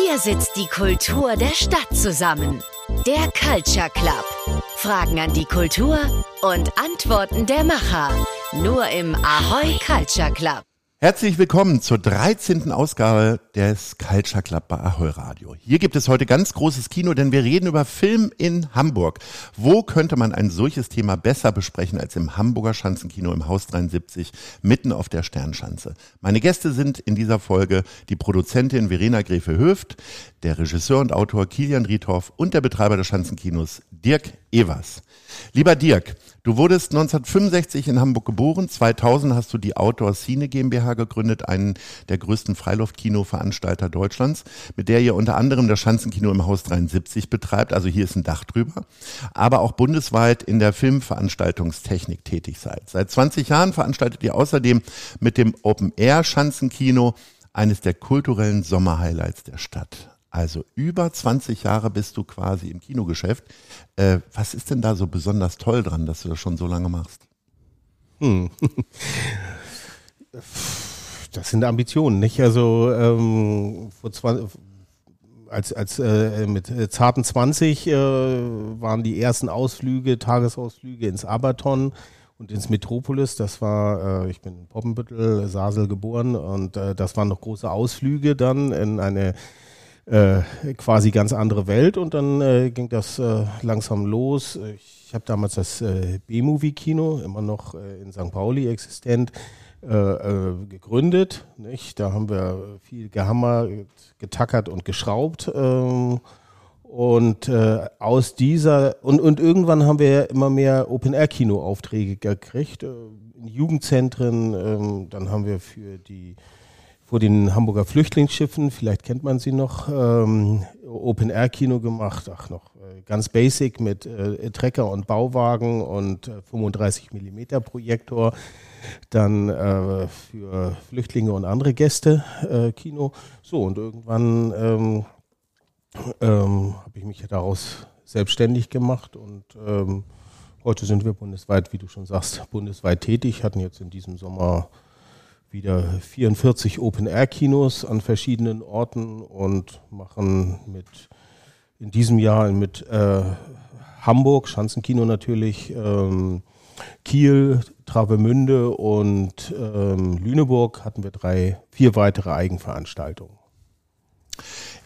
Hier sitzt die Kultur der Stadt zusammen. Der Culture Club. Fragen an die Kultur und Antworten der Macher. Nur im Ahoi Culture Club. Herzlich willkommen zur 13. Ausgabe des Culture Club bei Ahoi Radio. Hier gibt es heute ganz großes Kino, denn wir reden über Film in Hamburg. Wo könnte man ein solches Thema besser besprechen als im Hamburger Schanzenkino im Haus 73 mitten auf der Sternschanze? Meine Gäste sind in dieser Folge die Produzentin Verena Gräfe-Höft, der Regisseur und Autor Kilian Riedhoff und der Betreiber des Schanzenkinos Dirk Evers. Lieber Dirk, du wurdest 1965 in Hamburg geboren. 2000 hast du die Outdoor Cine GmbH gegründet, einen der größten Freiluftkino-Veranstalter Deutschlands, mit der ihr unter anderem das Schanzenkino im Haus 73 betreibt. Also hier ist ein Dach drüber. Aber auch bundesweit in der Filmveranstaltungstechnik tätig seid. Seit 20 Jahren veranstaltet ihr außerdem mit dem Open Air Schanzenkino eines der kulturellen Sommerhighlights der Stadt. Also über 20 Jahre bist du quasi im Kinogeschäft. Äh, was ist denn da so besonders toll dran, dass du das schon so lange machst? Hm. Das sind Ambitionen, nicht? Also ähm, vor 20, als, als äh, mit zarten 20 äh, waren die ersten Ausflüge, Tagesausflüge ins Abaton und ins Metropolis. Das war, äh, ich bin in Poppenbüttel, Sasel geboren und äh, das waren noch große Ausflüge dann in eine äh, quasi ganz andere Welt und dann äh, ging das äh, langsam los. Ich habe damals das äh, B-Movie-Kino, immer noch äh, in St. Pauli existent, äh, gegründet. Nicht? Da haben wir viel gehammert, getackert und geschraubt. Ähm, und äh, aus dieser, und, und irgendwann haben wir immer mehr Open-Air-Kino-Aufträge gekriegt, äh, in Jugendzentren. Ähm, dann haben wir für die vor den Hamburger Flüchtlingsschiffen, vielleicht kennt man sie noch, ähm, Open-Air-Kino gemacht, ach noch äh, ganz basic mit äh, Trecker und Bauwagen und äh, 35 Millimeter Projektor, dann äh, für Flüchtlinge und andere Gäste äh, Kino. So, und irgendwann ähm, ähm, habe ich mich daraus selbstständig gemacht und ähm, heute sind wir bundesweit, wie du schon sagst, bundesweit tätig, hatten jetzt in diesem Sommer wieder 44 Open-Air-Kinos an verschiedenen Orten und machen mit in diesem Jahr mit äh, Hamburg, Schanzenkino natürlich, ähm, Kiel, Travemünde und ähm, Lüneburg hatten wir drei, vier weitere Eigenveranstaltungen.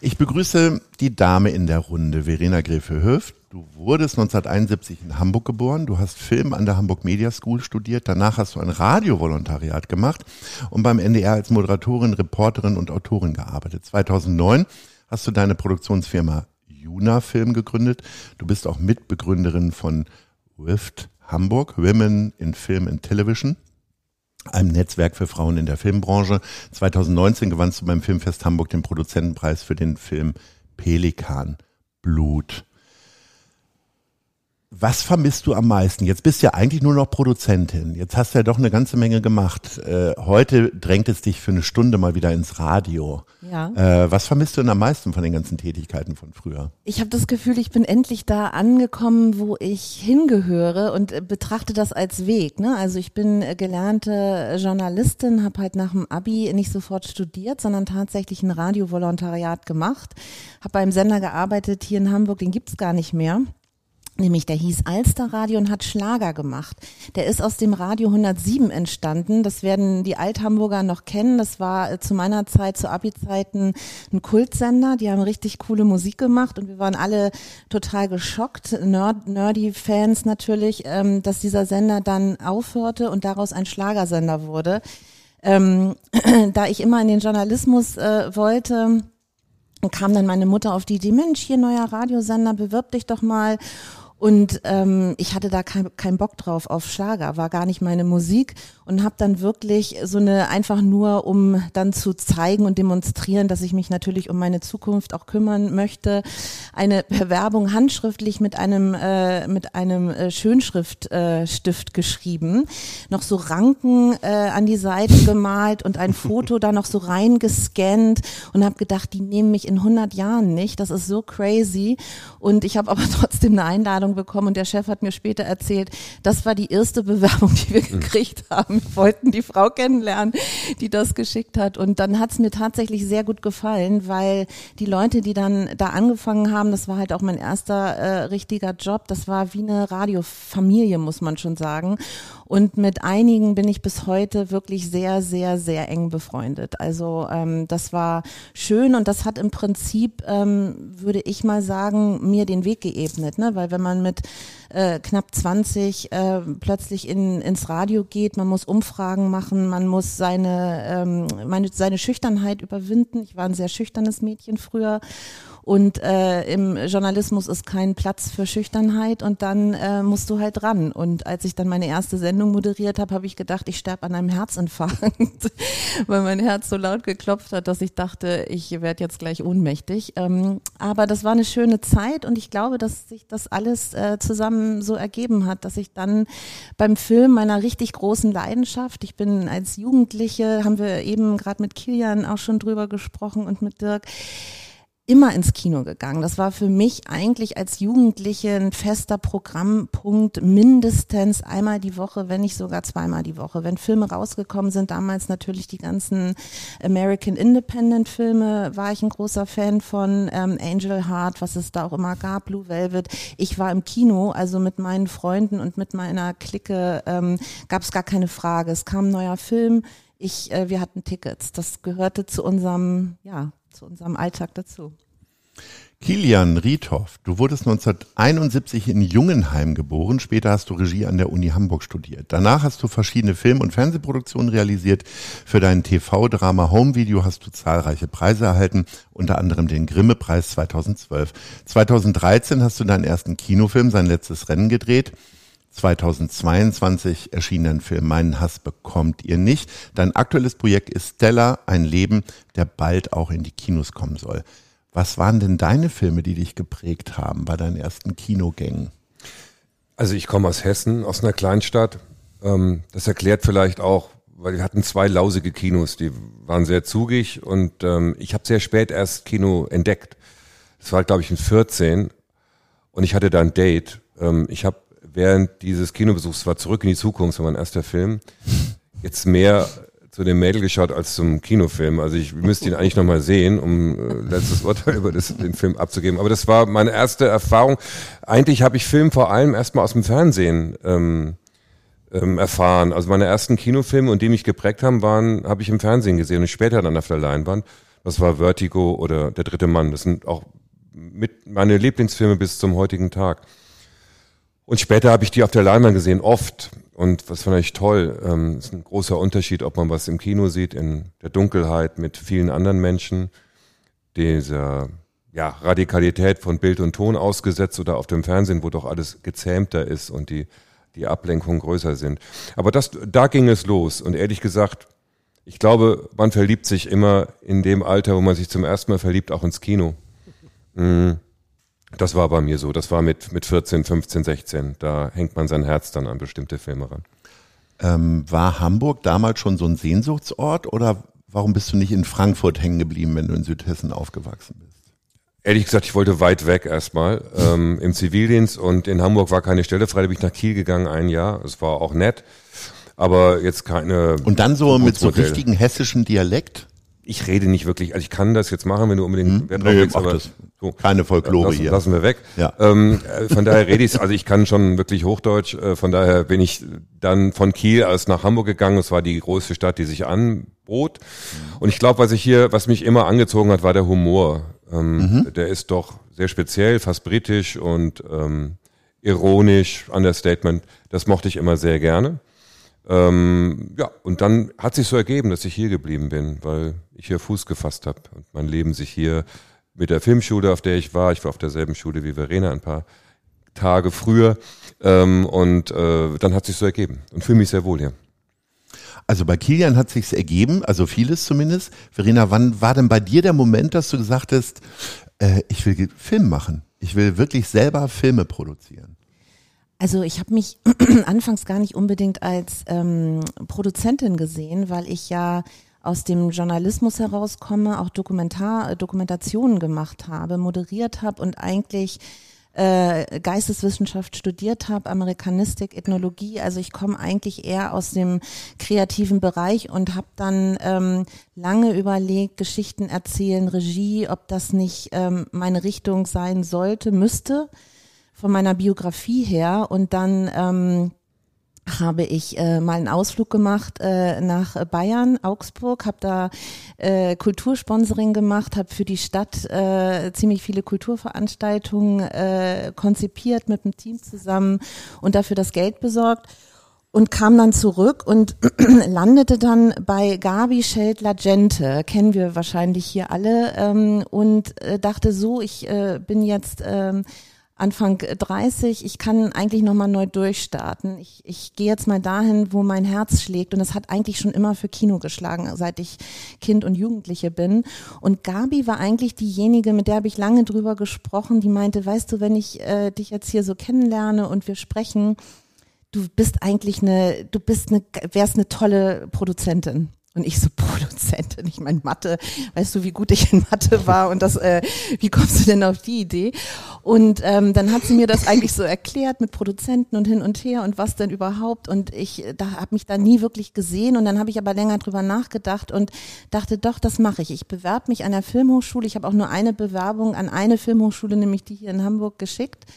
Ich begrüße die Dame in der Runde, Verena Gräfe-Höft. Du wurdest 1971 in Hamburg geboren, du hast Film an der Hamburg Media School studiert, danach hast du ein Radiovolontariat gemacht und beim NDR als Moderatorin, Reporterin und Autorin gearbeitet. 2009 hast du deine Produktionsfirma Juna Film gegründet. Du bist auch Mitbegründerin von WIFT Hamburg, Women in Film and Television einem Netzwerk für Frauen in der Filmbranche. 2019 gewannst du beim Filmfest Hamburg den Produzentenpreis für den Film Pelikan Blut. Was vermisst du am meisten? Jetzt bist du ja eigentlich nur noch Produzentin. Jetzt hast du ja doch eine ganze Menge gemacht. Äh, heute drängt es dich für eine Stunde mal wieder ins Radio. Ja. Äh, was vermisst du denn am meisten von den ganzen Tätigkeiten von früher? Ich habe das Gefühl, ich bin endlich da angekommen, wo ich hingehöre und äh, betrachte das als Weg. Ne? Also ich bin äh, gelernte Journalistin, habe halt nach dem Abi nicht sofort studiert, sondern tatsächlich ein Radiovolontariat gemacht. Habe beim Sender gearbeitet hier in Hamburg, den gibt's gar nicht mehr. Nämlich der hieß Alsterradio und hat Schlager gemacht. Der ist aus dem Radio 107 entstanden. Das werden die Althamburger noch kennen. Das war äh, zu meiner Zeit, zu Abi-Zeiten, ein Kultsender. Die haben richtig coole Musik gemacht und wir waren alle total geschockt, Nerd, Nerdy-Fans natürlich, ähm, dass dieser Sender dann aufhörte und daraus ein Schlagersender wurde. Ähm, da ich immer in den Journalismus äh, wollte, kam dann meine Mutter auf die Idee, Mensch, hier neuer Radiosender, bewirb dich doch mal. Und ähm, ich hatte da keinen kein Bock drauf auf Schlager, war gar nicht meine Musik und habe dann wirklich so eine einfach nur, um dann zu zeigen und demonstrieren, dass ich mich natürlich um meine Zukunft auch kümmern möchte, eine Bewerbung handschriftlich mit einem äh, mit einem äh, Schönschriftstift äh, geschrieben, noch so Ranken äh, an die Seite gemalt und ein Foto da noch so reingescannt und habe gedacht, die nehmen mich in 100 Jahren nicht, das ist so crazy. Und ich habe aber trotzdem eine Einladung Bewerbung bekommen und der Chef hat mir später erzählt, das war die erste Bewerbung, die wir mhm. gekriegt haben. Wir wollten die Frau kennenlernen, die das geschickt hat. Und dann hat es mir tatsächlich sehr gut gefallen, weil die Leute, die dann da angefangen haben, das war halt auch mein erster äh, richtiger Job, das war wie eine Radiofamilie, muss man schon sagen. Und mit einigen bin ich bis heute wirklich sehr, sehr, sehr eng befreundet. Also ähm, das war schön und das hat im Prinzip, ähm, würde ich mal sagen, mir den Weg geebnet. Ne? Weil wenn man mit äh, knapp 20 äh, plötzlich in, ins Radio geht, man muss Umfragen machen, man muss seine, ähm, meine, seine Schüchternheit überwinden. Ich war ein sehr schüchternes Mädchen früher und äh, im Journalismus ist kein Platz für Schüchternheit und dann äh, musst du halt ran. Und als ich dann meine erste Sendung moderiert habe, habe ich gedacht, ich sterbe an einem Herzinfarkt, weil mein Herz so laut geklopft hat, dass ich dachte, ich werde jetzt gleich ohnmächtig. Ähm, aber das war eine schöne Zeit und ich glaube, dass sich das alles äh, zusammen so ergeben hat, dass ich dann beim Film meiner richtig großen Leidenschaft, ich bin als Jugendliche, haben wir eben gerade mit Kilian auch schon drüber gesprochen und mit Dirk, immer ins Kino gegangen. Das war für mich eigentlich als Jugendliche ein fester Programmpunkt, mindestens einmal die Woche, wenn nicht sogar zweimal die Woche. Wenn Filme rausgekommen sind, damals natürlich die ganzen American Independent Filme, war ich ein großer Fan von ähm, Angel Heart, was es da auch immer gab, Blue Velvet. Ich war im Kino, also mit meinen Freunden und mit meiner Clique ähm, gab es gar keine Frage. Es kam ein neuer Film. Ich, äh, wir hatten Tickets. Das gehörte zu unserem, ja, zu unserem Alltag dazu. Kilian Riethoff, du wurdest 1971 in Jungenheim geboren, später hast du Regie an der Uni Hamburg studiert. Danach hast du verschiedene Film- und Fernsehproduktionen realisiert. Für dein TV-Drama Home Video hast du zahlreiche Preise erhalten, unter anderem den Grimme-Preis 2012. 2013 hast du deinen ersten Kinofilm, sein letztes Rennen gedreht. 2022 erschien dein Film Meinen Hass bekommt ihr nicht. Dein aktuelles Projekt ist Stella, ein Leben, der bald auch in die Kinos kommen soll. Was waren denn deine Filme, die dich geprägt haben bei deinen ersten Kinogängen? Also ich komme aus Hessen, aus einer Kleinstadt. Ähm, das erklärt vielleicht auch, weil wir hatten zwei lausige Kinos, die waren sehr zugig und ähm, ich habe sehr spät erst Kino entdeckt. Das war, glaube ich, in 14 und ich hatte da ein Date. Ähm, ich habe während dieses Kinobesuchs war Zurück in die Zukunft, war mein erster Film, jetzt mehr zu dem Mädel geschaut als zum Kinofilm. Also ich müsste ihn eigentlich nochmal sehen, um äh, letztes Urteil über das, den Film abzugeben. Aber das war meine erste Erfahrung. Eigentlich habe ich Film vor allem erstmal aus dem Fernsehen ähm, ähm, erfahren. Also meine ersten Kinofilme und die mich geprägt haben, waren, habe ich im Fernsehen gesehen und später dann auf der Leinwand. Das war Vertigo oder Der dritte Mann. Das sind auch mit meine Lieblingsfilme bis zum heutigen Tag. Und später habe ich die auf der Leinwand gesehen, oft. Und was fand ich toll, ähm, ist ein großer Unterschied, ob man was im Kino sieht, in der Dunkelheit mit vielen anderen Menschen, dieser ja, Radikalität von Bild und Ton ausgesetzt oder auf dem Fernsehen, wo doch alles gezähmter ist und die, die Ablenkungen größer sind. Aber das, da ging es los. Und ehrlich gesagt, ich glaube, man verliebt sich immer in dem Alter, wo man sich zum ersten Mal verliebt, auch ins Kino. Mhm. Das war bei mir so. Das war mit, mit 14, 15, 16. Da hängt man sein Herz dann an bestimmte Filme ran. Ähm, war Hamburg damals schon so ein Sehnsuchtsort oder warum bist du nicht in Frankfurt hängen geblieben, wenn du in Südhessen aufgewachsen bist? Ehrlich gesagt, ich wollte weit weg erstmal ähm, im Zivildienst und in Hamburg war keine Stelle frei. Da bin ich nach Kiel gegangen ein Jahr. Es war auch nett, aber jetzt keine. Und dann so mit so richtigen hessischen Dialekt? Ich rede nicht wirklich, also ich kann das jetzt machen, wenn du unbedingt hm? Wert drauf legst, aber so, keine Folklore lassen, hier. Lassen wir weg. Ja. Ähm, äh, von daher rede ich, also ich kann schon wirklich Hochdeutsch, äh, von daher bin ich dann von Kiel aus nach Hamburg gegangen, es war die größte Stadt, die sich anbot. Und ich glaube, was ich hier, was mich immer angezogen hat, war der Humor. Ähm, mhm. Der ist doch sehr speziell, fast britisch und ähm, ironisch, Understatement. Das mochte ich immer sehr gerne. Ähm, ja, und dann hat sich so ergeben, dass ich hier geblieben bin, weil ich hier Fuß gefasst habe und mein Leben sich hier mit der Filmschule, auf der ich war, ich war auf derselben Schule wie Verena ein paar Tage früher ähm, und äh, dann hat sich so ergeben und fühle mich sehr wohl hier. Also bei Kilian hat sich's ergeben, also vieles zumindest. Verena, wann war denn bei dir der Moment, dass du gesagt hast, äh, ich will Film machen, ich will wirklich selber Filme produzieren? Also ich habe mich anfangs gar nicht unbedingt als ähm, Produzentin gesehen, weil ich ja aus dem Journalismus herauskomme, auch Dokumentar, Dokumentationen gemacht habe, moderiert habe und eigentlich äh, Geisteswissenschaft studiert habe, Amerikanistik, Ethnologie. Also ich komme eigentlich eher aus dem kreativen Bereich und habe dann ähm, lange überlegt, Geschichten erzählen, Regie, ob das nicht ähm, meine Richtung sein sollte, müsste von meiner Biografie her. Und dann ähm, habe ich äh, mal einen Ausflug gemacht äh, nach Bayern, Augsburg, habe da äh, Kultursponsoring gemacht, habe für die Stadt äh, ziemlich viele Kulturveranstaltungen äh, konzipiert mit dem Team zusammen und dafür das Geld besorgt und kam dann zurück und landete dann bei Gabi Scheldler Gente, kennen wir wahrscheinlich hier alle, ähm, und äh, dachte so, ich äh, bin jetzt ähm, Anfang 30, ich kann eigentlich nochmal neu durchstarten. Ich, ich gehe jetzt mal dahin, wo mein Herz schlägt. Und das hat eigentlich schon immer für Kino geschlagen, seit ich Kind und Jugendliche bin. Und Gabi war eigentlich diejenige, mit der habe ich lange drüber gesprochen, die meinte, weißt du, wenn ich äh, dich jetzt hier so kennenlerne und wir sprechen, du bist eigentlich eine, du bist eine, wärst eine tolle Produzentin. Und ich so Produzentin, ich meine Mathe, weißt du, wie gut ich in Mathe war und das, äh, wie kommst du denn auf die Idee? Und ähm, dann hat sie mir das eigentlich so erklärt mit Produzenten und hin und her und was denn überhaupt. Und ich da habe mich da nie wirklich gesehen und dann habe ich aber länger drüber nachgedacht und dachte, doch, das mache ich. Ich bewerbe mich an der Filmhochschule. Ich habe auch nur eine Bewerbung an eine Filmhochschule, nämlich die hier in Hamburg, geschickt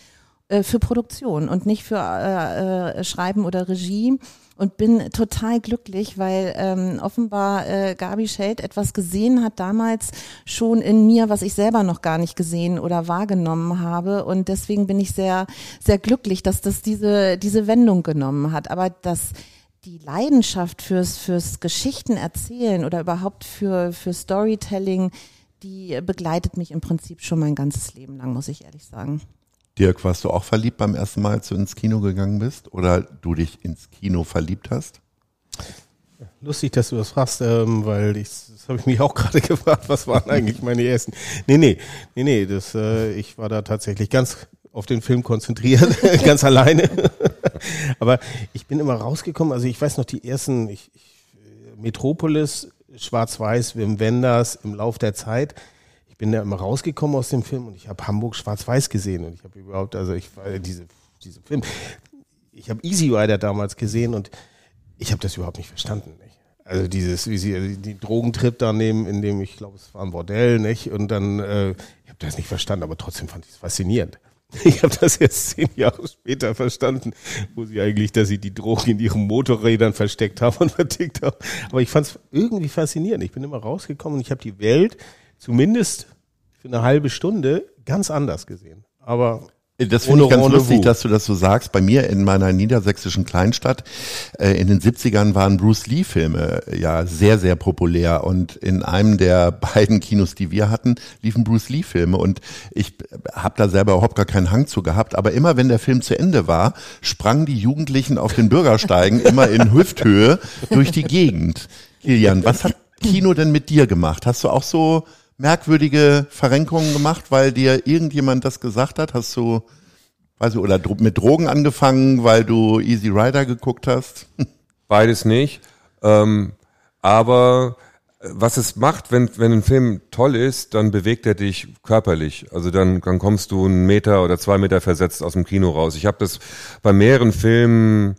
äh, für Produktion und nicht für äh, äh, Schreiben oder Regie und bin total glücklich, weil ähm, offenbar äh, Gabi Scheld etwas gesehen hat damals schon in mir, was ich selber noch gar nicht gesehen oder wahrgenommen habe und deswegen bin ich sehr sehr glücklich, dass das diese diese Wendung genommen hat. Aber das die Leidenschaft fürs fürs Geschichten erzählen oder überhaupt für für Storytelling, die begleitet mich im Prinzip schon mein ganzes Leben lang, muss ich ehrlich sagen. Dirk, warst du auch verliebt beim ersten Mal, als du ins Kino gegangen bist? Oder du dich ins Kino verliebt hast? Lustig, dass du das fragst, ähm, weil ich, das habe ich mich auch gerade gefragt, was waren eigentlich meine ersten. Nee, nee, nee, nee, das, äh, ich war da tatsächlich ganz auf den Film konzentriert, ganz alleine. Aber ich bin immer rausgekommen, also ich weiß noch die ersten, ich, ich, Metropolis, Schwarz-Weiß, Wim Wenders im Lauf der Zeit ich bin da immer rausgekommen aus dem Film und ich habe Hamburg schwarz-weiß gesehen und ich habe überhaupt, also ich war diese, diese Film, ich habe Easy Rider damals gesehen und ich habe das überhaupt nicht verstanden. Nicht? Also dieses, wie sie die Drogentrip da nehmen, in dem ich glaube, es war ein Bordell, nicht? Und dann, äh, ich habe das nicht verstanden, aber trotzdem fand ich es faszinierend. Ich habe das jetzt zehn Jahre später verstanden, wo sie eigentlich, dass sie die Drogen in ihren Motorrädern versteckt haben und vertickt haben. Aber ich fand es irgendwie faszinierend. Ich bin immer rausgekommen und ich habe die Welt zumindest für eine halbe Stunde ganz anders gesehen. Aber das finde ich ganz lustig, dass du das so sagst. Bei mir in meiner niedersächsischen Kleinstadt äh, in den 70ern waren Bruce Lee Filme äh, ja sehr, sehr populär und in einem der beiden Kinos, die wir hatten, liefen Bruce Lee Filme und ich habe da selber überhaupt gar keinen Hang zu gehabt, aber immer wenn der Film zu Ende war, sprangen die Jugendlichen auf den Bürgersteigen immer in Hüfthöhe durch die Gegend. Kilian, was hat Kino denn mit dir gemacht? Hast du auch so merkwürdige Verrenkungen gemacht, weil dir irgendjemand das gesagt hat? Hast du, weiß ich, oder mit Drogen angefangen, weil du Easy Rider geguckt hast? Beides nicht. Ähm, aber äh, was es macht, wenn, wenn ein Film toll ist, dann bewegt er dich körperlich. Also dann, dann kommst du einen Meter oder zwei Meter versetzt aus dem Kino raus. Ich habe das bei mehreren Filmen,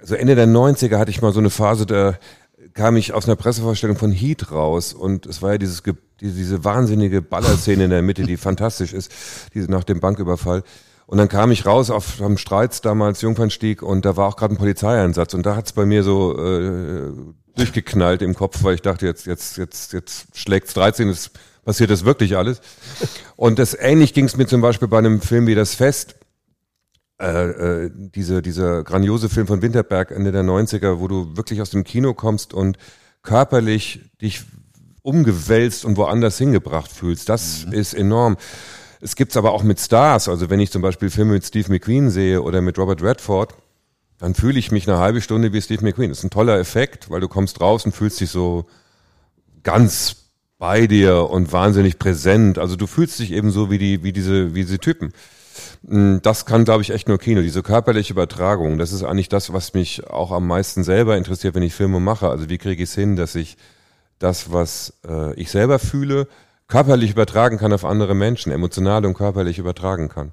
also Ende der 90er hatte ich mal so eine Phase, da kam ich aus einer Pressevorstellung von Heat raus und es war ja dieses diese, diese wahnsinnige Ballerszene in der Mitte, die fantastisch ist, diese nach dem Banküberfall. Und dann kam ich raus auf am Streits damals Jungfernstieg und da war auch gerade ein Polizeieinsatz und da hat's bei mir so äh, durchgeknallt im Kopf, weil ich dachte, jetzt jetzt jetzt jetzt schlägt's 13, es passiert das wirklich alles. Und das ähnlich ging's mir zum Beispiel bei einem Film wie das Fest. Äh, äh, diese, dieser grandiose Film von Winterberg Ende der 90er, wo du wirklich aus dem Kino kommst und körperlich dich umgewälzt und woanders hingebracht fühlst. Das mhm. ist enorm. Es gibt's aber auch mit Stars. Also wenn ich zum Beispiel Filme mit Steve McQueen sehe oder mit Robert Redford, dann fühle ich mich eine halbe Stunde wie Steve McQueen. Das ist ein toller Effekt, weil du kommst raus und fühlst dich so ganz bei dir und wahnsinnig präsent. Also du fühlst dich eben so wie die, wie diese, wie diese Typen. Hm, das kann, glaube ich, echt nur Kino. Diese körperliche Übertragung, das ist eigentlich das, was mich auch am meisten selber interessiert, wenn ich Filme mache. Also wie kriege ich es hin, dass ich das, was äh, ich selber fühle, körperlich übertragen kann auf andere Menschen, emotional und körperlich übertragen kann.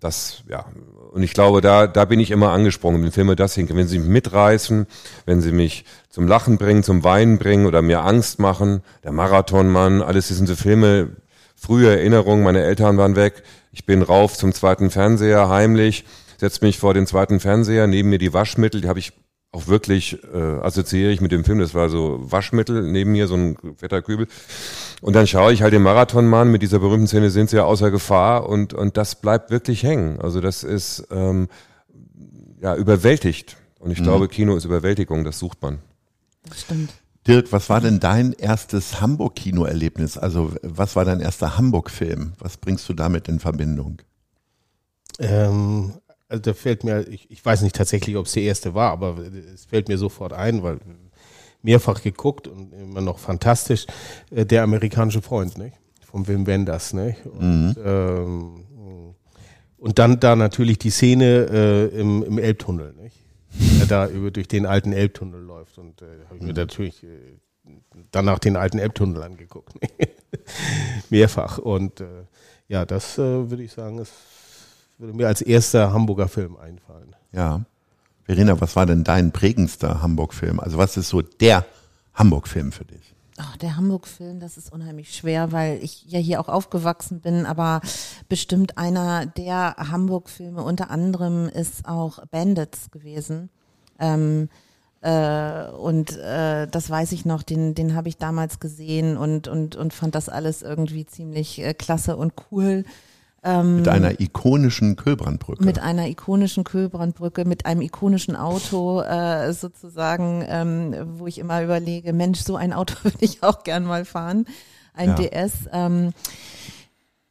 das, ja, und ich glaube, da, da bin ich immer angesprungen, wenn Filme das hinken. Wenn sie mich mitreißen, wenn sie mich zum Lachen bringen, zum Weinen bringen oder mir Angst machen, der Marathonmann, alles so Filme, frühe Erinnerungen, meine Eltern waren weg, ich bin rauf zum zweiten Fernseher heimlich, setze mich vor den zweiten Fernseher, neben mir die Waschmittel, die habe ich auch wirklich äh, assoziiere ich mit dem Film. Das war so Waschmittel neben mir, so ein fetter Kübel. Und dann schaue ich halt den Marathonmann mit dieser berühmten Szene, sind sie ja außer Gefahr und, und das bleibt wirklich hängen. Also das ist ähm, ja überwältigt. Und ich mhm. glaube, Kino ist Überwältigung, das sucht man. Das stimmt. Dirk, was war denn dein erstes Hamburg-Kino-Erlebnis? Also was war dein erster Hamburg-Film? Was bringst du damit in Verbindung? Ähm, also da fällt mir, ich, ich weiß nicht tatsächlich, ob es der erste war, aber es fällt mir sofort ein, weil mehrfach geguckt und immer noch fantastisch, äh, der amerikanische Freund, nicht? Von Wim Wenders, nicht? Und, mhm. ähm, und dann da natürlich die Szene äh, im, im Elbtunnel, nicht? Der da über durch den alten Elbtunnel läuft und äh, habe ich mir mhm. natürlich äh, danach den alten Elbtunnel angeguckt, mehrfach und äh, ja, das äh, würde ich sagen, ist würde mir als erster Hamburger Film einfallen. Ja. Verena, was war denn dein prägendster Hamburg-Film? Also was ist so der Hamburg-Film für dich? Oh, der Hamburg-Film, das ist unheimlich schwer, weil ich ja hier auch aufgewachsen bin, aber bestimmt einer der Hamburg-Filme unter anderem ist auch Bandits gewesen. Ähm, äh, und äh, das weiß ich noch, den, den habe ich damals gesehen und, und, und fand das alles irgendwie ziemlich äh, klasse und cool. Ähm, mit einer ikonischen Kühlbrandbrücke. Mit einer ikonischen Kühlbrandbrücke, mit einem ikonischen Auto äh, sozusagen, ähm, wo ich immer überlege, Mensch, so ein Auto würde ich auch gern mal fahren, ein ja. DS. Ähm,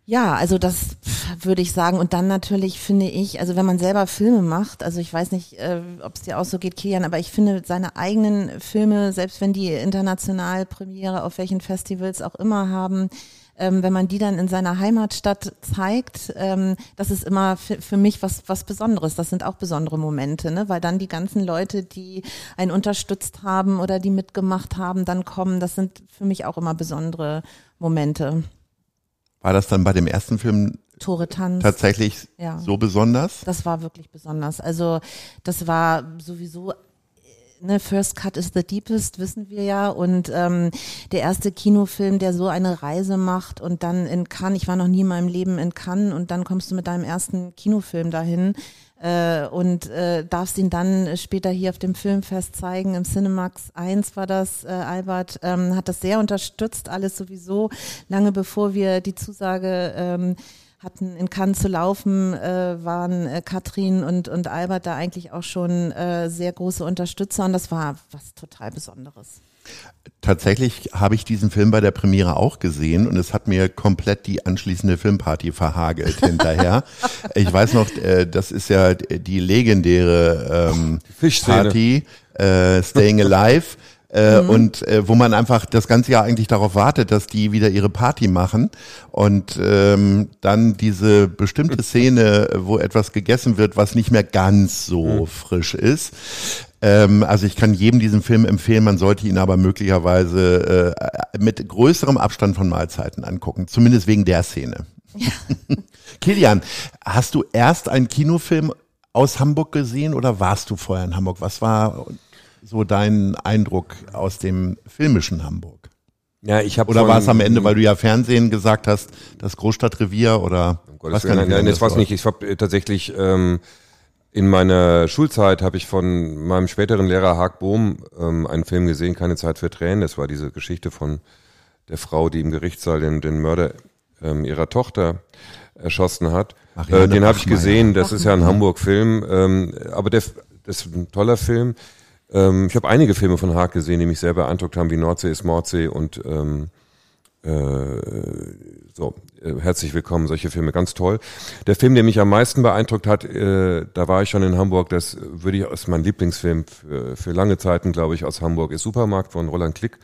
ja, also das würde ich sagen. Und dann natürlich finde ich, also wenn man selber Filme macht, also ich weiß nicht, äh, ob es dir auch so geht, Kilian, aber ich finde seine eigenen Filme, selbst wenn die international Premiere auf welchen Festivals auch immer haben, ähm, wenn man die dann in seiner Heimatstadt zeigt, ähm, das ist immer für mich was, was Besonderes. Das sind auch besondere Momente, ne? weil dann die ganzen Leute, die einen unterstützt haben oder die mitgemacht haben, dann kommen. Das sind für mich auch immer besondere Momente. War das dann bei dem ersten Film Tore Tanz. Tatsächlich ja. so besonders? Das war wirklich besonders. Also das war sowieso ne, First Cut is the Deepest, wissen wir ja. Und ähm, der erste Kinofilm, der so eine Reise macht und dann in Cannes, ich war noch nie in meinem Leben in Cannes und dann kommst du mit deinem ersten Kinofilm dahin äh, und äh, darfst ihn dann später hier auf dem Filmfest zeigen. Im Cinemax 1 war das, äh, Albert ähm, hat das sehr unterstützt, alles sowieso, lange bevor wir die Zusage ähm, hatten in Cannes zu laufen, äh, waren äh, Katrin und, und Albert da eigentlich auch schon äh, sehr große Unterstützer und das war was total Besonderes. Tatsächlich habe ich diesen Film bei der Premiere auch gesehen und es hat mir komplett die anschließende Filmparty verhagelt hinterher. Ich weiß noch, äh, das ist ja die legendäre ähm, Party, äh, Staying Alive. Äh, mhm. und äh, wo man einfach das ganze Jahr eigentlich darauf wartet, dass die wieder ihre Party machen und ähm, dann diese bestimmte Szene, wo etwas gegessen wird, was nicht mehr ganz so mhm. frisch ist. Ähm, also ich kann jedem diesen Film empfehlen, man sollte ihn aber möglicherweise äh, mit größerem Abstand von Mahlzeiten angucken, zumindest wegen der Szene. Ja. Kilian, hast du erst einen Kinofilm aus Hamburg gesehen oder warst du vorher in Hamburg? Was war so dein Eindruck aus dem filmischen Hamburg? Ja, ich habe oder war es am Ende, weil du ja Fernsehen gesagt hast, das Großstadtrevier oder um was kann nein, nein, das war's nicht. Ich habe äh, tatsächlich ähm, in meiner Schulzeit habe ich von meinem späteren Lehrer Haag Bohm ähm, einen Film gesehen, keine Zeit für Tränen. Das war diese Geschichte von der Frau, die im Gerichtssaal den, den Mörder ähm, ihrer Tochter erschossen hat. Äh, den habe ich gesehen. Das ist ja ein Hamburg-Film, ähm, aber der, das ist ein toller Film. Ähm, ich habe einige Filme von Haag gesehen, die mich sehr beeindruckt haben, wie Nordsee ist Mordsee und ähm, äh, so, äh, herzlich willkommen, solche Filme, ganz toll. Der Film, der mich am meisten beeindruckt hat, äh, da war ich schon in Hamburg, das würde ich als mein Lieblingsfilm für, für lange Zeiten, glaube ich, aus Hamburg, ist Supermarkt von Roland Klick,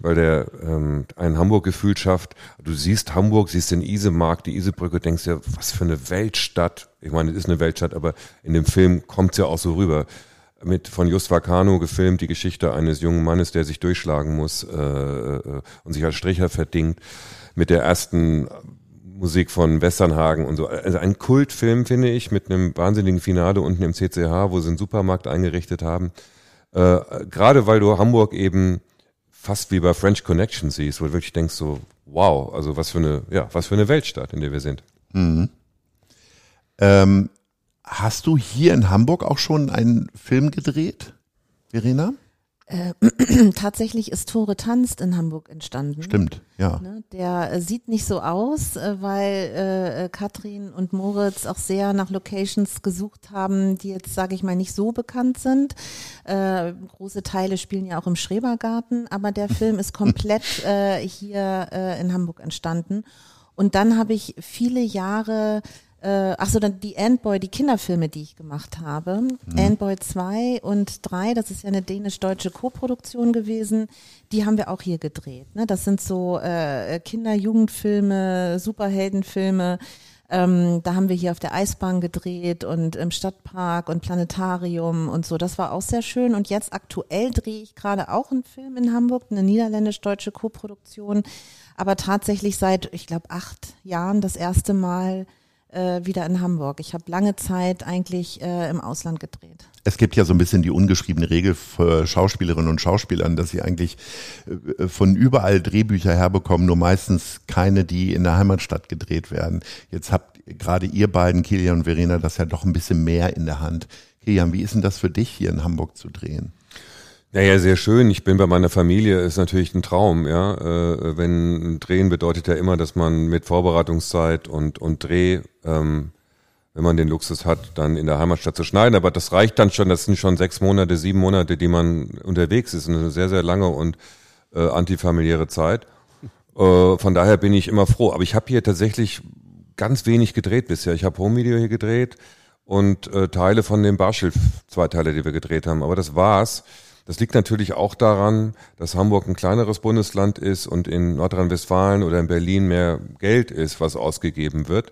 weil der ähm, ein Hamburg-Gefühl schafft. Du siehst Hamburg, siehst den Isemarkt, die Isebrücke, denkst dir, was für eine Weltstadt. Ich meine, es ist eine Weltstadt, aber in dem Film kommt es ja auch so rüber mit von Just Vacano gefilmt, die Geschichte eines jungen Mannes, der sich durchschlagen muss äh, äh, und sich als Stricher verdingt, mit der ersten Musik von Westernhagen und so. Also ein Kultfilm, finde ich, mit einem wahnsinnigen Finale unten im CCH, wo sie einen Supermarkt eingerichtet haben. Äh, Gerade weil du Hamburg eben fast wie bei French Connection siehst, wo du wirklich denkst so, wow, also was für eine, ja, was für eine Weltstadt, in der wir sind. Mhm. Ähm, hast du hier in Hamburg auch schon einen Film gedreht, Verena? Äh, tatsächlich ist Tore tanzt in Hamburg entstanden. Stimmt, ja. Ne, der äh, sieht nicht so aus, äh, weil äh, äh, Katrin und Moritz auch sehr nach Locations gesucht haben, die jetzt, sage ich mal, nicht so bekannt sind. Große Teile spielen ja auch im Schrebergarten, aber der Film ist komplett hier in Hamburg entstanden. Und dann habe ich viele Jahre äh, ach so, dann die Antboy, die Kinderfilme, die ich gemacht habe. Mhm. Antboy 2 und 3, das ist ja eine dänisch-deutsche Koproduktion gewesen. Die haben wir auch hier gedreht. Ne? Das sind so äh, Kinder-Jugendfilme, Superheldenfilme. Ähm, da haben wir hier auf der Eisbahn gedreht und im Stadtpark und Planetarium und so. Das war auch sehr schön. Und jetzt aktuell drehe ich gerade auch einen Film in Hamburg, eine niederländisch-deutsche Koproduktion. Aber tatsächlich seit, ich glaube, acht Jahren das erste Mal äh, wieder in Hamburg. Ich habe lange Zeit eigentlich äh, im Ausland gedreht. Es gibt ja so ein bisschen die ungeschriebene Regel für Schauspielerinnen und Schauspielern, dass sie eigentlich äh, von überall Drehbücher herbekommen, nur meistens keine, die in der Heimatstadt gedreht werden. Jetzt habt gerade ihr beiden, Kilian und Verena, das ja doch ein bisschen mehr in der Hand. Kilian, wie ist denn das für dich, hier in Hamburg zu drehen? Ja, ja, sehr schön. Ich bin bei meiner Familie, ist natürlich ein Traum, ja. Äh, wenn Drehen bedeutet ja immer, dass man mit Vorbereitungszeit und, und Dreh, ähm, wenn man den Luxus hat, dann in der Heimatstadt zu schneiden. Aber das reicht dann schon, das sind schon sechs Monate, sieben Monate, die man unterwegs ist. Eine sehr, sehr lange und äh, antifamiliäre Zeit. Äh, von daher bin ich immer froh. Aber ich habe hier tatsächlich ganz wenig gedreht bisher. Ich habe Home-Video hier gedreht und äh, Teile von dem Barschilf, zwei Teile, die wir gedreht haben. Aber das war's. Das liegt natürlich auch daran, dass Hamburg ein kleineres Bundesland ist und in Nordrhein-Westfalen oder in Berlin mehr Geld ist, was ausgegeben wird,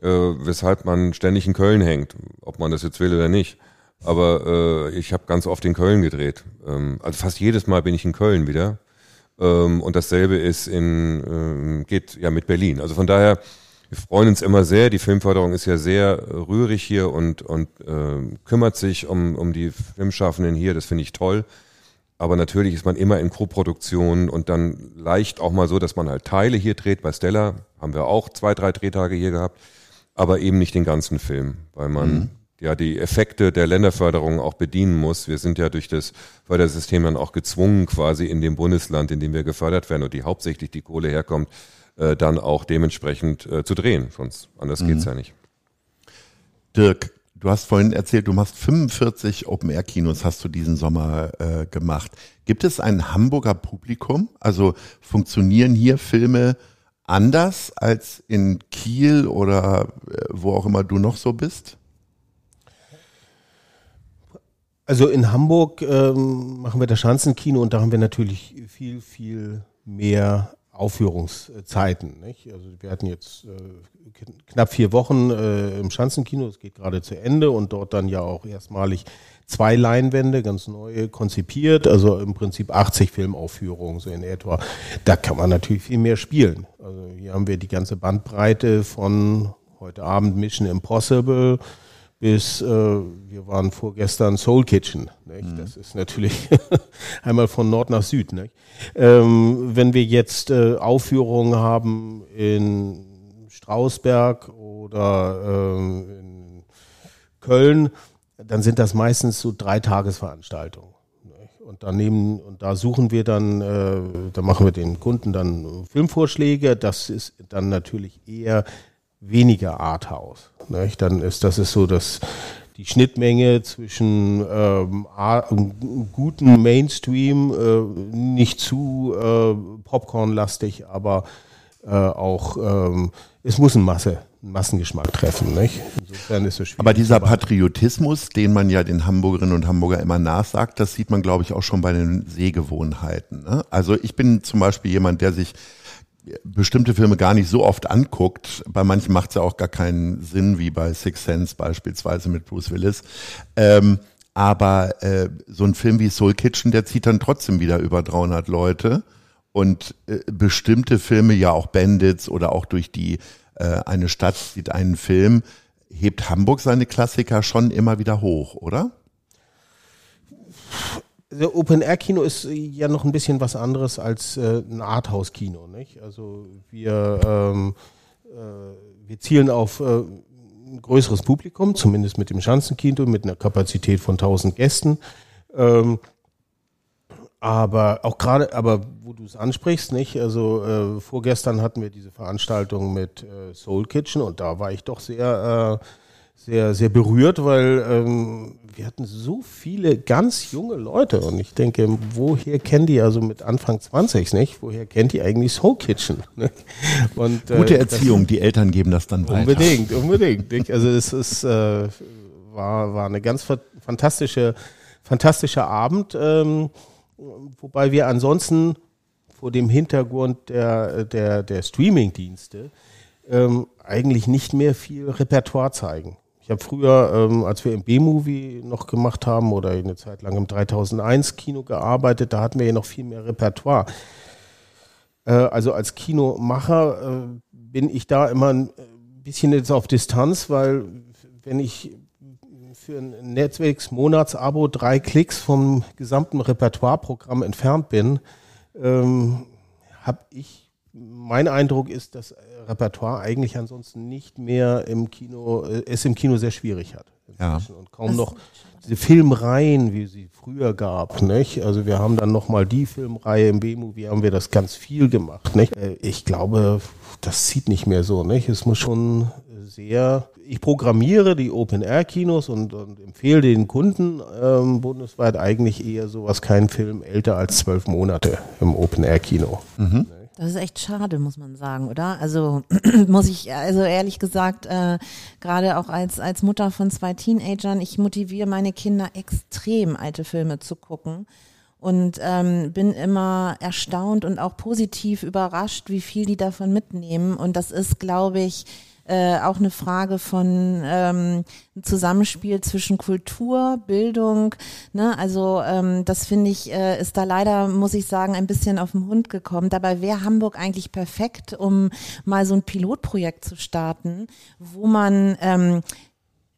äh, weshalb man ständig in Köln hängt, ob man das jetzt will oder nicht. Aber äh, ich habe ganz oft in Köln gedreht. Ähm, also fast jedes Mal bin ich in Köln wieder. Ähm, und dasselbe ist in ähm, geht ja mit Berlin. Also von daher wir freuen uns immer sehr. Die Filmförderung ist ja sehr rührig hier und, und äh, kümmert sich um, um die Filmschaffenden hier. Das finde ich toll. Aber natürlich ist man immer in Co-Produktion und dann leicht auch mal so, dass man halt Teile hier dreht. Bei Stella haben wir auch zwei, drei Drehtage hier gehabt, aber eben nicht den ganzen Film, weil man mhm. ja die Effekte der Länderförderung auch bedienen muss. Wir sind ja durch das Fördersystem dann auch gezwungen, quasi in dem Bundesland, in dem wir gefördert werden und die hauptsächlich die Kohle herkommt, äh, dann auch dementsprechend äh, zu drehen. Sonst anders mhm. geht's ja nicht. Dirk, du hast vorhin erzählt, du machst 45 Open-Air-Kinos, hast du diesen Sommer äh, gemacht. Gibt es ein Hamburger Publikum? Also funktionieren hier Filme anders als in Kiel oder äh, wo auch immer du noch so bist? Also in Hamburg ähm, machen wir das Schanzenkino und da haben wir natürlich viel, viel mehr Aufführungszeiten. Nicht? Also wir hatten jetzt äh, knapp vier Wochen äh, im Schanzenkino, es geht gerade zu Ende und dort dann ja auch erstmalig zwei Leinwände, ganz neu konzipiert, also im Prinzip 80 Filmaufführungen so in etwa. Da kann man natürlich viel mehr spielen. Also hier haben wir die ganze Bandbreite von heute Abend Mission Impossible, bis äh, wir waren vorgestern Soul Kitchen. Nicht? Mhm. Das ist natürlich einmal von Nord nach Süd. Nicht? Ähm, wenn wir jetzt äh, Aufführungen haben in Strausberg oder ähm, in Köln, dann sind das meistens so drei Tagesveranstaltungen. Und daneben, und da suchen wir dann, äh, da machen wir den Kunden dann Filmvorschläge. Das ist dann natürlich eher weniger Arthouse. Nicht? Dann ist das ist so, dass die Schnittmenge zwischen ähm, guten Mainstream, äh, nicht zu äh, Popcorn-lastig, aber äh, auch ähm, es muss ein Masse, einen Massengeschmack treffen. Nicht? Insofern ist es schwierig. Aber dieser Patriotismus, den man ja den Hamburgerinnen und Hamburger immer nachsagt, das sieht man, glaube ich, auch schon bei den Sehgewohnheiten. Ne? Also ich bin zum Beispiel jemand, der sich bestimmte Filme gar nicht so oft anguckt. Bei manchen macht es ja auch gar keinen Sinn, wie bei Six Sense beispielsweise mit Bruce Willis. Ähm, aber äh, so ein Film wie Soul Kitchen, der zieht dann trotzdem wieder über 300 Leute. und äh, bestimmte Filme ja auch Bandits oder auch durch die äh, eine Stadt sieht einen Film, hebt Hamburg seine Klassiker schon immer wieder hoch, oder? Also Open Air Kino ist ja noch ein bisschen was anderes als äh, ein Arthouse Kino, nicht? Also wir ähm, äh, wir zielen auf äh, ein größeres Publikum, zumindest mit dem Schanzenkino, mit einer Kapazität von 1000 Gästen. Ähm, aber auch gerade, aber wo du es ansprichst, nicht? Also äh, vorgestern hatten wir diese Veranstaltung mit äh, Soul Kitchen und da war ich doch sehr, äh, sehr, sehr berührt, weil ähm, wir hatten so viele ganz junge Leute und ich denke, woher kennen die also mit Anfang 20, nicht? Woher kennt die eigentlich Soul Kitchen? Ne? Und, äh, Gute Erziehung, die Eltern geben das dann weiter. Unbedingt, unbedingt. Nicht? Also es ist, äh, war, war eine ganz fantastische, fantastischer Abend, ähm, wobei wir ansonsten vor dem Hintergrund der, der, der Streaming-Dienste ähm, eigentlich nicht mehr viel Repertoire zeigen. Ich habe früher, ähm, als wir im B-Movie noch gemacht haben oder eine Zeit lang im 3001 Kino gearbeitet, da hatten wir ja noch viel mehr Repertoire. Äh, also als Kinomacher äh, bin ich da immer ein bisschen jetzt auf Distanz, weil wenn ich für ein Netflix-Monatsabo drei Klicks vom gesamten Repertoireprogramm entfernt bin, ähm, habe ich mein Eindruck ist, dass Repertoire eigentlich ansonsten nicht mehr im Kino, äh, es im Kino sehr schwierig hat. Ja. Und kaum noch diese Filmreihen, wie sie früher gab, nicht? Also wir haben dann nochmal die Filmreihe im B-Movie, haben wir das ganz viel gemacht, nicht? Äh, ich glaube, das zieht nicht mehr so, nicht? Es muss schon sehr, ich programmiere die Open-Air-Kinos und, und, empfehle den Kunden ähm, bundesweit eigentlich eher sowas, kein Film älter als zwölf Monate im Open-Air-Kino. Mhm. Das ist echt schade, muss man sagen, oder? Also muss ich, also ehrlich gesagt, äh, gerade auch als, als Mutter von zwei Teenagern, ich motiviere meine Kinder extrem, alte Filme zu gucken. Und ähm, bin immer erstaunt und auch positiv überrascht, wie viel die davon mitnehmen. Und das ist, glaube ich, äh, auch eine Frage von ähm, Zusammenspiel zwischen Kultur, Bildung. Ne? Also ähm, das finde ich, äh, ist da leider, muss ich sagen, ein bisschen auf den Hund gekommen. Dabei wäre Hamburg eigentlich perfekt, um mal so ein Pilotprojekt zu starten, wo man ähm,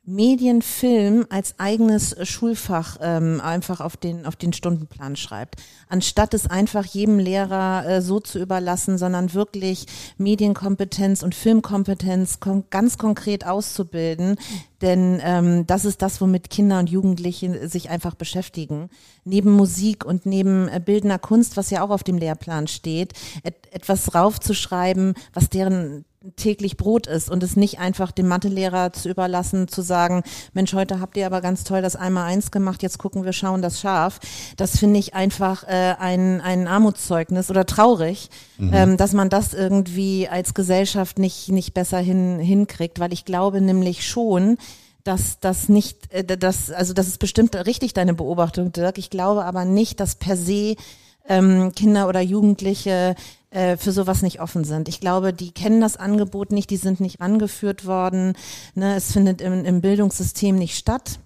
Medienfilm als eigenes Schulfach ähm, einfach auf den, auf den Stundenplan schreibt. Anstatt es einfach jedem Lehrer äh, so zu überlassen, sondern wirklich Medienkompetenz und Filmkompetenz kon ganz konkret auszubilden. Denn ähm, das ist das, womit Kinder und Jugendliche sich einfach beschäftigen. Neben Musik und neben äh, bildender Kunst, was ja auch auf dem Lehrplan steht, et etwas raufzuschreiben, was deren täglich Brot ist und es nicht einfach dem Mathelehrer zu überlassen, zu sagen, Mensch, heute habt ihr aber ganz toll das einmal eins gemacht, jetzt gucken wir, schauen das scharf. Das finde ich einfach äh, ein, ein Armutszeugnis oder traurig, mhm. ähm, dass man das irgendwie als Gesellschaft nicht, nicht besser hin, hinkriegt, weil ich glaube nämlich schon, dass das nicht, äh, das, also das ist bestimmt richtig deine Beobachtung, Dirk. Ich glaube aber nicht, dass per se ähm, Kinder oder Jugendliche äh, für sowas nicht offen sind. Ich glaube, die kennen das Angebot nicht, die sind nicht rangeführt worden. Ne? Es findet im, im Bildungssystem nicht statt.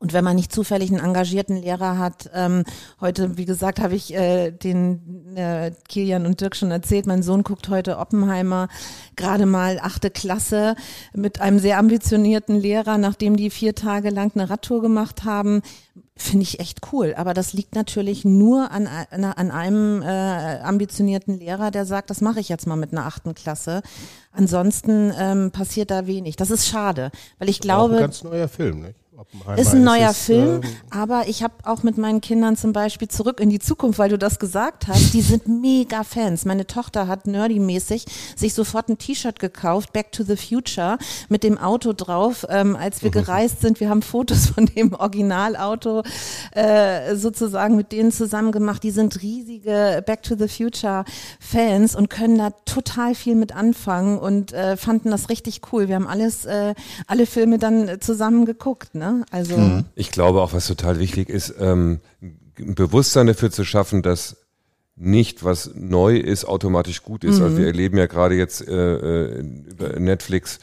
Und wenn man nicht zufällig einen engagierten Lehrer hat, ähm, heute, wie gesagt, habe ich äh, den äh, Kilian und Dirk schon erzählt, mein Sohn guckt heute Oppenheimer, gerade mal achte Klasse, mit einem sehr ambitionierten Lehrer, nachdem die vier Tage lang eine Radtour gemacht haben, finde ich echt cool. Aber das liegt natürlich nur an, an einem äh, ambitionierten Lehrer, der sagt, das mache ich jetzt mal mit einer achten Klasse. Ansonsten ähm, passiert da wenig. Das ist schade, weil ich glaube. Auch ein ganz neuer Film, nicht? Oppenheimer ist ein neuer ist Film, ähm, aber ich habe auch mit meinen Kindern zum Beispiel zurück in die Zukunft, weil du das gesagt hast, die sind mega Fans. Meine Tochter hat nerdy-mäßig sich sofort ein T-Shirt gekauft, Back to the Future, mit dem Auto drauf, ähm, als wir gereist sind. Wir haben Fotos von dem Originalauto äh, sozusagen mit denen zusammen gemacht. Die sind riesige Back to the Future Fans und können da total viel mit anfangen und äh, fanden das richtig cool. Wir haben alles, äh, alle Filme dann zusammen geguckt, ne? Also mhm. ich glaube auch, was total wichtig ist, ähm, ein Bewusstsein dafür zu schaffen, dass nicht was neu ist automatisch gut ist. Also mhm. Also wir erleben ja gerade jetzt äh, äh, über Netflix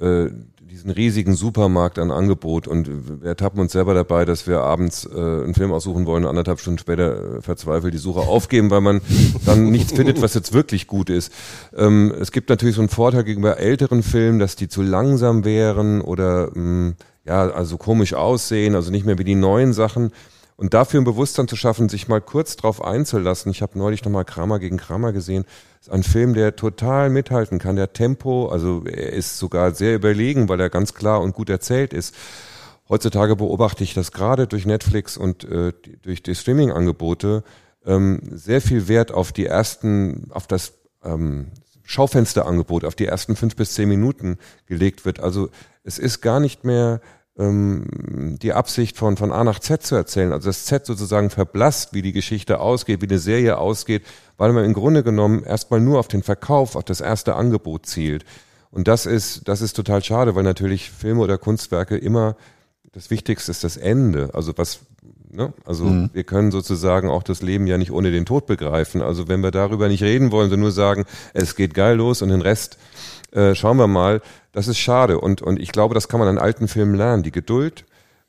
äh, diesen riesigen Supermarkt an Angebot und wir ertappen uns selber dabei, dass wir abends äh, einen Film aussuchen wollen und anderthalb Stunden später äh, verzweifelt die Suche aufgeben, weil man dann nichts findet, was jetzt wirklich gut ist. Ähm, es gibt natürlich so einen Vorteil gegenüber älteren Filmen, dass die zu langsam wären oder mh, hm, ja, also komisch aussehen, also nicht mehr wie die neuen Sachen. Und dafür ein Bewusstsein zu schaffen, sich mal kurz drauf einzulassen. Ich habe neulich nochmal Kramer gegen Kramer gesehen. Das ist ein Film, der total mithalten kann. Der Tempo, also er ist sogar sehr überlegen, weil er ganz klar und gut erzählt ist. Heutzutage beobachte ich, dass gerade durch Netflix und äh, durch die Streaming-Angebote ähm, sehr viel Wert auf die ersten, auf das ähm, Schaufensterangebot, auf die ersten fünf bis zehn Minuten gelegt wird. Also es ist gar nicht mehr ähm, die Absicht von, von A nach Z zu erzählen, also das Z sozusagen verblasst, wie die Geschichte ausgeht, wie eine Serie ausgeht, weil man im Grunde genommen erstmal nur auf den Verkauf, auf das erste Angebot zielt. Und das ist, das ist total schade, weil natürlich Filme oder Kunstwerke immer das Wichtigste ist das Ende. Also was, ne? Also mhm. wir können sozusagen auch das Leben ja nicht ohne den Tod begreifen. Also wenn wir darüber nicht reden wollen, sondern nur sagen, es geht geil los und den Rest äh, schauen wir mal, das ist schade. Und, und ich glaube, das kann man an alten Filmen lernen. Die Geduld,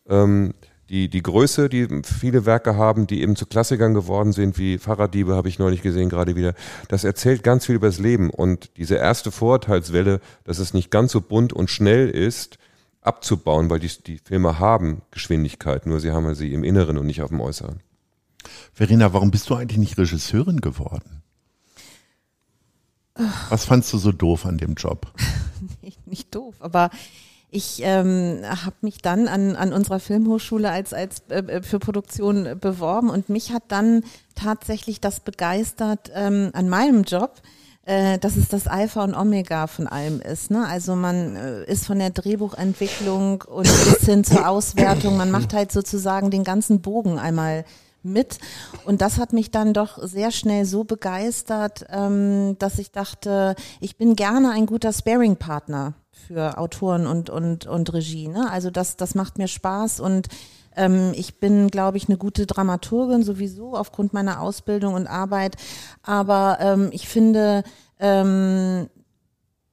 ähm, die, die Größe, die viele Werke haben, die eben zu Klassikern geworden sind, wie Fahrraddiebe habe ich neulich gesehen, gerade wieder. Das erzählt ganz viel über das Leben. Und diese erste Vorurteilswelle, dass es nicht ganz so bunt und schnell ist, abzubauen, weil die, die Filme haben Geschwindigkeit, nur sie haben sie im Inneren und nicht auf dem Äußeren. Verena, warum bist du eigentlich nicht Regisseurin geworden? Was fandst du so doof an dem Job? nicht, nicht doof, aber ich ähm, habe mich dann an, an unserer Filmhochschule als, als äh, äh, für Produktion beworben und mich hat dann tatsächlich das begeistert ähm, an meinem Job, äh, dass es das Alpha und Omega von allem ist. Ne? Also man äh, ist von der Drehbuchentwicklung und bis hin zur Auswertung, man macht halt sozusagen den ganzen Bogen einmal mit. Und das hat mich dann doch sehr schnell so begeistert, ähm, dass ich dachte, ich bin gerne ein guter Sparing-Partner für Autoren und, und, und Regie. Ne? Also das, das macht mir Spaß und ähm, ich bin, glaube ich, eine gute Dramaturgin sowieso aufgrund meiner Ausbildung und Arbeit. Aber ähm, ich finde, ähm,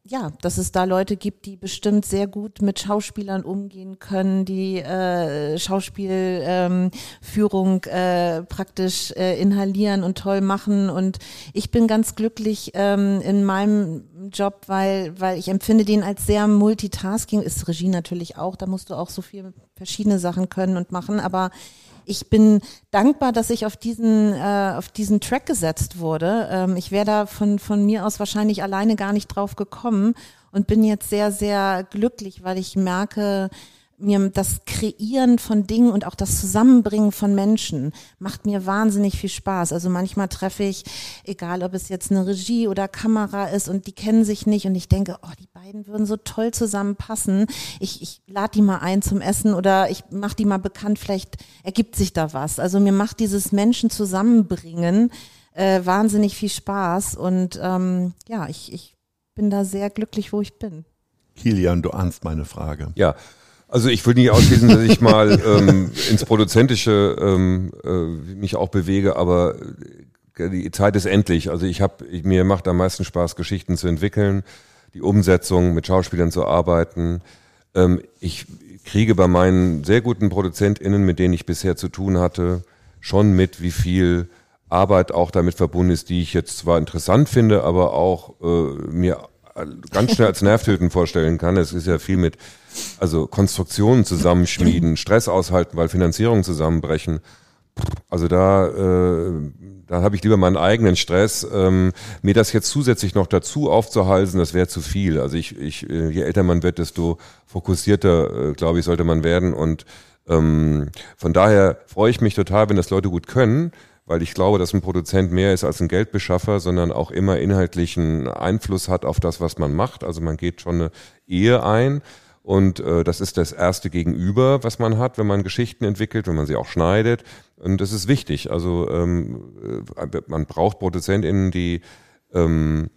ja, dass es da Leute gibt, die bestimmt sehr gut mit Schauspielern umgehen können, die äh, Schauspielführung ähm, äh, praktisch äh, inhalieren und toll machen. Und ich bin ganz glücklich ähm, in meinem Job, weil, weil ich empfinde den als sehr multitasking, ist Regie natürlich auch, da musst du auch so viel verschiedene Sachen können und machen, aber ich bin dankbar, dass ich auf diesen, äh, auf diesen Track gesetzt wurde. Ähm, ich wäre da von, von mir aus wahrscheinlich alleine gar nicht drauf gekommen und bin jetzt sehr, sehr glücklich, weil ich merke, mir das Kreieren von Dingen und auch das Zusammenbringen von Menschen macht mir wahnsinnig viel Spaß. Also manchmal treffe ich, egal ob es jetzt eine Regie oder Kamera ist und die kennen sich nicht und ich denke, oh, die beiden würden so toll zusammenpassen. Ich, ich lade die mal ein zum Essen oder ich mache die mal bekannt, vielleicht ergibt sich da was. Also mir macht dieses Menschen zusammenbringen äh, wahnsinnig viel Spaß und ähm, ja, ich, ich bin da sehr glücklich, wo ich bin. Kilian, du ahnst meine Frage. Ja, also ich würde nicht ausschließen, dass ich mal ähm, ins Produzentische ähm, äh, mich auch bewege, aber äh, die Zeit ist endlich. Also ich habe, mir macht am meisten Spaß, Geschichten zu entwickeln, die Umsetzung mit Schauspielern zu arbeiten. Ähm, ich kriege bei meinen sehr guten ProduzentInnen, mit denen ich bisher zu tun hatte, schon mit, wie viel Arbeit auch damit verbunden ist, die ich jetzt zwar interessant finde, aber auch äh, mir ganz schnell als Nervtöten vorstellen kann. Es ist ja viel mit also Konstruktionen zusammenschmieden, Stress aushalten, weil Finanzierungen zusammenbrechen. Also da, äh, da habe ich lieber meinen eigenen Stress. Ähm, mir das jetzt zusätzlich noch dazu aufzuhalsen, das wäre zu viel. Also ich, ich, äh, je älter man wird, desto fokussierter, äh, glaube ich, sollte man werden. Und ähm, von daher freue ich mich total, wenn das Leute gut können weil ich glaube, dass ein Produzent mehr ist als ein Geldbeschaffer, sondern auch immer inhaltlichen Einfluss hat auf das, was man macht. Also man geht schon eine Ehe ein. Und äh, das ist das erste Gegenüber, was man hat, wenn man Geschichten entwickelt, wenn man sie auch schneidet. Und das ist wichtig. Also ähm, äh, man braucht ProduzentInnen, die ähm,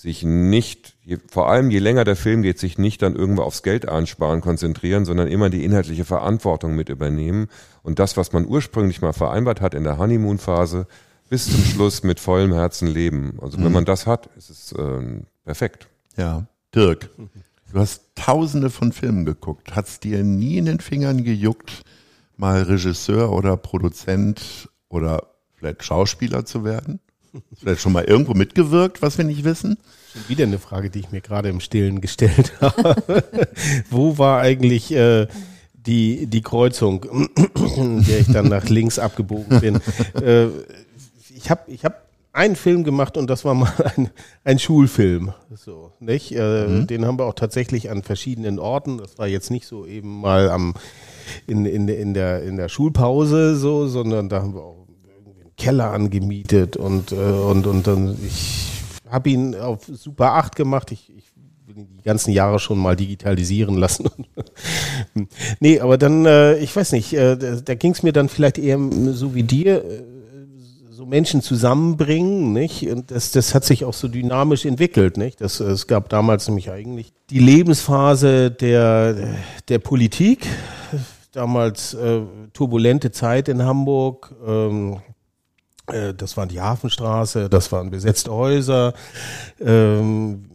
sich nicht, je, vor allem je länger der Film geht, sich nicht dann irgendwo aufs Geld einsparen konzentrieren, sondern immer die inhaltliche Verantwortung mit übernehmen und das, was man ursprünglich mal vereinbart hat in der Honeymoon-Phase, bis zum Schluss mit vollem Herzen leben. Also wenn mhm. man das hat, ist es äh, perfekt. Ja, Dirk. Du hast tausende von Filmen geguckt. Hat es dir nie in den Fingern gejuckt, mal Regisseur oder Produzent oder vielleicht Schauspieler zu werden? Vielleicht schon mal irgendwo mitgewirkt, was wir nicht wissen? Schon wieder eine Frage, die ich mir gerade im Stillen gestellt habe. Wo war eigentlich äh, die, die Kreuzung, in der ich dann nach links abgebogen bin? Äh, ich habe ich hab einen Film gemacht und das war mal ein, ein Schulfilm. So, nicht? Äh, mhm. Den haben wir auch tatsächlich an verschiedenen Orten. Das war jetzt nicht so eben mal am in, in, in, der, in der Schulpause so, sondern da haben wir auch Keller angemietet und, äh, und, und dann ich habe ihn auf Super 8 gemacht. Ich, ich will ihn die ganzen Jahre schon mal digitalisieren lassen. nee, aber dann, äh, ich weiß nicht, äh, da, da ging es mir dann vielleicht eher so wie dir. Äh, so Menschen zusammenbringen, nicht? Und das, das hat sich auch so dynamisch entwickelt, nicht? Das, es gab damals nämlich eigentlich die Lebensphase der, der Politik, damals äh, turbulente Zeit in Hamburg, ähm, äh, das war die Hafenstraße, das waren besetzte Häuser. Ähm,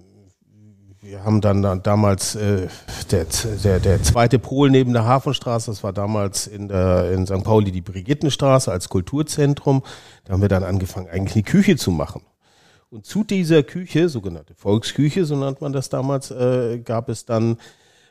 wir haben dann, dann damals äh, der, der, der zweite Pol neben der Hafenstraße, das war damals in, der, in St. Pauli die Brigittenstraße als Kulturzentrum. Da haben wir dann angefangen, eigentlich eine Küche zu machen. Und zu dieser Küche, sogenannte Volksküche, so nannte man das damals, äh, gab es dann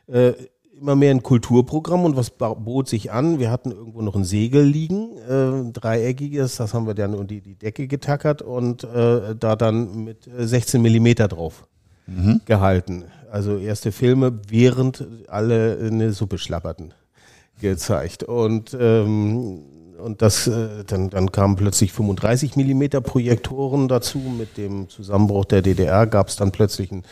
äh, immer mehr ein Kulturprogramm und was bot sich an? Wir hatten irgendwo noch ein Segel liegen, äh, dreieckiges, das haben wir dann unter die Decke getackert und äh, da dann mit 16 Millimeter drauf mhm. gehalten. Also erste Filme, während alle eine Suppe schlapperten, gezeigt. Und ähm, und das äh, dann dann kamen plötzlich 35 Millimeter Projektoren dazu. Mit dem Zusammenbruch der DDR gab es dann plötzlich ein